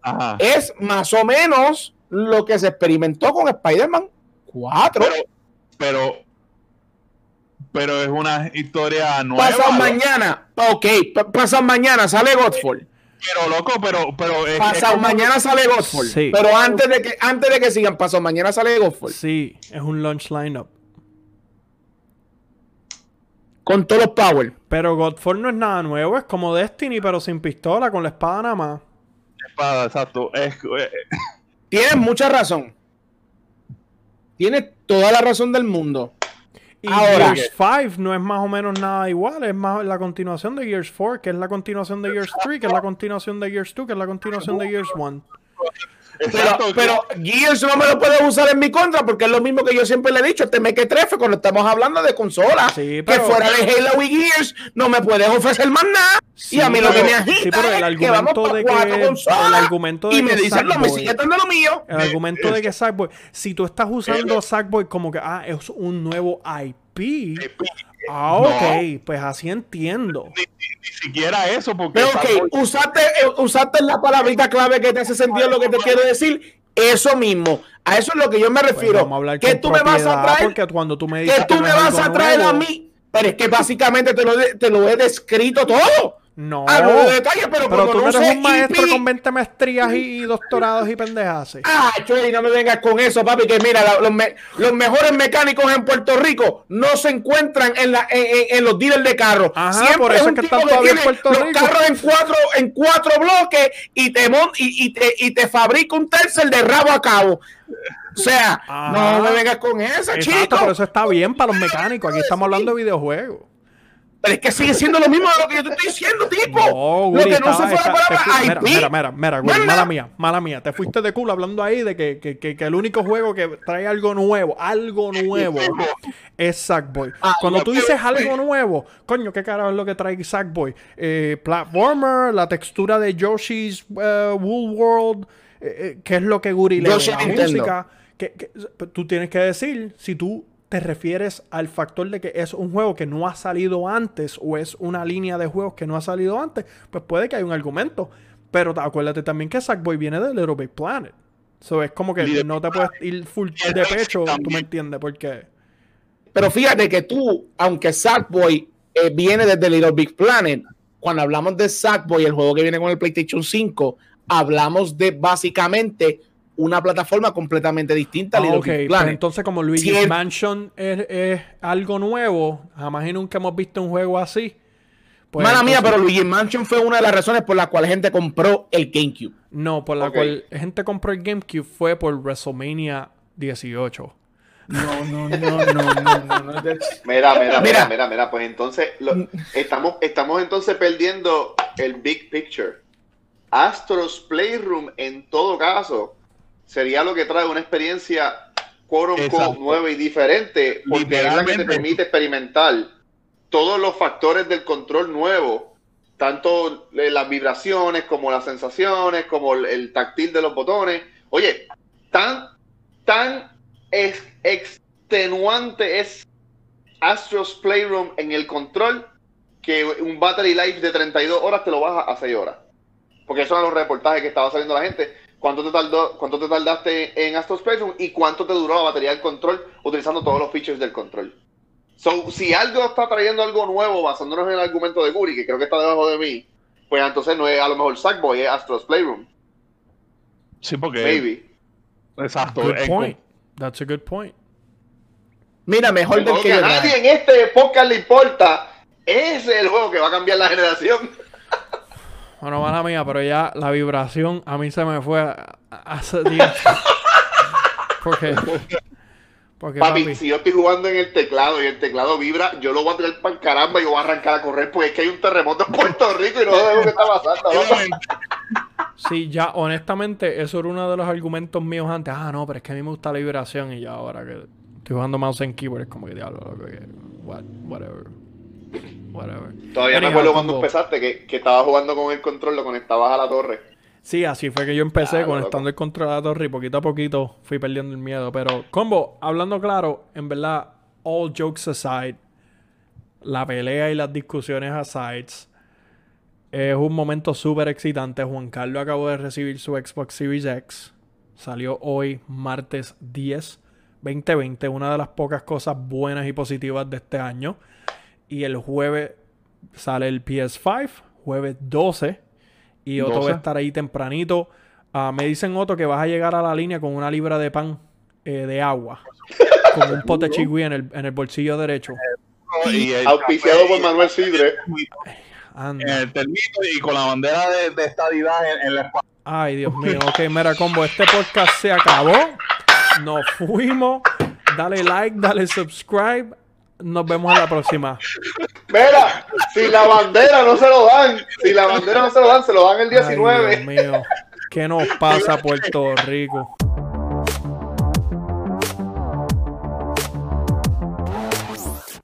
Ajá. es más o menos lo que se experimentó con Spider-Man 4. Pero, pero, pero es una historia nueva. Pasado ¿no? mañana, ok, pa- pasado mañana sale Godfall. Pero loco, pero, pero es- es Pasado como- mañana sale Godfall. Sí. Pero antes de que antes de que sigan, pasado mañana sale Godfall. Sí, es un launch lineup. Con todos los power. Pero Godfall no es nada nuevo, es como Destiny, pero sin pistola, con la espada nada más. espada, exacto. Es, eh, Tienes mucha razón. Tienes toda la razón del mundo. Y Ahora- Gears 5 no es más o menos nada igual, es más la continuación de Gears 4, que es la continuación de Gears 3, que es la continuación de Gears 2, que es la continuación de Gears 1. Pero, pero Gears no me lo puedes usar en mi contra porque es lo mismo que yo siempre le he dicho. Este que trefe cuando estamos hablando de consolas. Sí, Que fuera de Halo y Gears no me puedes ofrecer más nada. Sí, y a mí lo que me agita sí, pero el es que vamos de cuatro que- consolas el argumento de y me que dicen, no, me sigue dando lo mío. El argumento de que Sackboy, si tú estás usando Sackboy como que, ah, es un nuevo IP, ah, No. ok, pues así entiendo. ni, ni- ni siquiera eso, porque Pero ok, usaste, eh, usaste la palabrita clave que te hace sentido lo que te quiero decir. Eso mismo. A eso es lo que yo me Pues refiero. vamos a hablar que tú me vas a traer porque cuando tú me dices que tú me vas a traer a mí. Pero es que básicamente te lo, te lo he descrito todo. No, Hablo de detalles, pero, pero tú no no eres un maestro IP, con 20 maestrías y, y doctorados y pendejas. Ah, Chuy, no me vengas con eso, papi, que mira, la- los, me- los mejores mecánicos en Puerto Rico no se encuentran en, la, en, en- los dealers de carros. Ajá, por eso es un que están todavía en Puerto los Rico. carros en cuatro, en cuatro bloques y te, mon- y, y te, y te fabrica un tercer de rabo a cabo. O sea, Ajá. no me vengas con eso, Exacto, chico. por eso está bien para los mecánicos. Aquí estamos hablando de videojuegos. Pero es que sigue siendo lo mismo de lo que yo te estoy diciendo, tipo. No, lo Guri, que no se fue la palabra IP. mira, mira, mira, Mira. mala mía, mala mía. Te fuiste de culo hablando ahí de que, que, que, que el único juego que trae algo nuevo, algo nuevo, es Sackboy. Ah, Cuando tú dices algo nuevo, coño, ¿qué carajo es lo que trae Sackboy? Eh, platformer, la textura de Yoshi's eh, Wool World, eh, eh, ¿qué es lo que Guri le da? Música. que- que- tú tienes que decir si tú te refieres al factor de que es un juego que no ha salido antes o es una línea de juegos que no ha salido antes, pues puede que haya un argumento. Pero acuérdate también que Sackboy viene de Little Big Planet. So es como que Little no te puedes ir full de pecho, tú me entiendes, porque Pero fíjate que tú, aunque Sackboy eh, viene desde Little Big Planet, cuando hablamos de Sackboy, el juego que viene con el PlayStation 5, hablamos de básicamente una plataforma completamente distinta a Ah, Little pues entonces como Luigi's Si es- Mansion es, es algo nuevo, jamás y nunca hemos visto un juego así. Pues Mala mía, pero Luigi Mansion fue una de las razones por las cuales gente compró el GameCube. No, por la cual gente compró el GameCube fue por WrestleMania 18. No, no, no, no, no, no. no. Mira, mira, mira, Mira. mira, mira, pues entonces lo- estamos, estamos entonces perdiendo el big picture. Astros Playroom en todo caso sería lo que trae una experiencia Exacto. nueva y diferente porque es la que te permite experimentar todos los factores del control nuevo, tanto eh, las vibraciones como las sensaciones, como el, el táctil de los botones. Oye, tan, tan ex- extenuante es Astros Playroom en el control que un battery life de 32 horas te lo baja a 6 horas. Porque esos son los reportajes que estaba saliendo la gente. ¿Cuánto te, tardó, ¿Cuánto te tardaste en Astros Playroom y cuánto te duró la batería del control utilizando todos los features del control? So, si algo está trayendo algo nuevo basándonos en el argumento de Guri, que creo que está debajo de mí, pues entonces no es a lo mejor Sackboy, es Astros Playroom. Sí, porque. Maybe. Exacto. Good es- point. That's a good point. Mira, mejor El del que que a nadie en este podcast le importa. Ese es el juego que va a cambiar la generación. Bueno, mala mía, pero ya la vibración a mí se me fue hace días. [laughs] porque, porque Papi, papi, si yo estoy jugando en el teclado y el teclado vibra, yo lo voy a tirar para el caramba y yo voy a arrancar a correr porque es que hay un terremoto en Puerto Rico y no sé lo que está pasando. sí, ya honestamente, eso era uno de los argumentos míos antes. Ah, no, pero es que a mí me gusta la vibración y ya ahora que estoy jugando mouse en keyboard es como que diablo, loco, que what, whatever. Whatever. Todavía me acuerdo cuando empezaste que, que estabas jugando con el control, lo conectabas a la torre. Sí, así fue que yo empecé conectando el control a la torre y poquito a poquito fui perdiendo el miedo. Pero, combo, hablando claro, en verdad, all jokes aside, la pelea y las discusiones aside, es un momento súper excitante. Juan Carlos acabó de recibir su Xbox Series X. Salió hoy, martes 10, 2020, una de las pocas cosas buenas y positivas de este año. Y el jueves sale el PS5, jueves 12. Y Otto va 12. a estar ahí tempranito. Ah, me dicen, Otto, que vas a llegar a la línea con una libra de pan eh, de agua. [laughs] con un pote chigüí en el, en el bolsillo derecho. Y el Auspiciado café por Manuel Sidre. En Anda. el termito y con la bandera de, de estadidad en, en la espalda. Ay, Dios mío. Ok, mira, combo, este podcast se acabó. Nos fuimos. Dale like, dale subscribe. Nos vemos en la próxima. Mira, si la bandera no se lo dan, si la bandera no se lo dan, se lo dan el Ay, 19. Dios mío. ¿Qué nos pasa, Puerto Rico?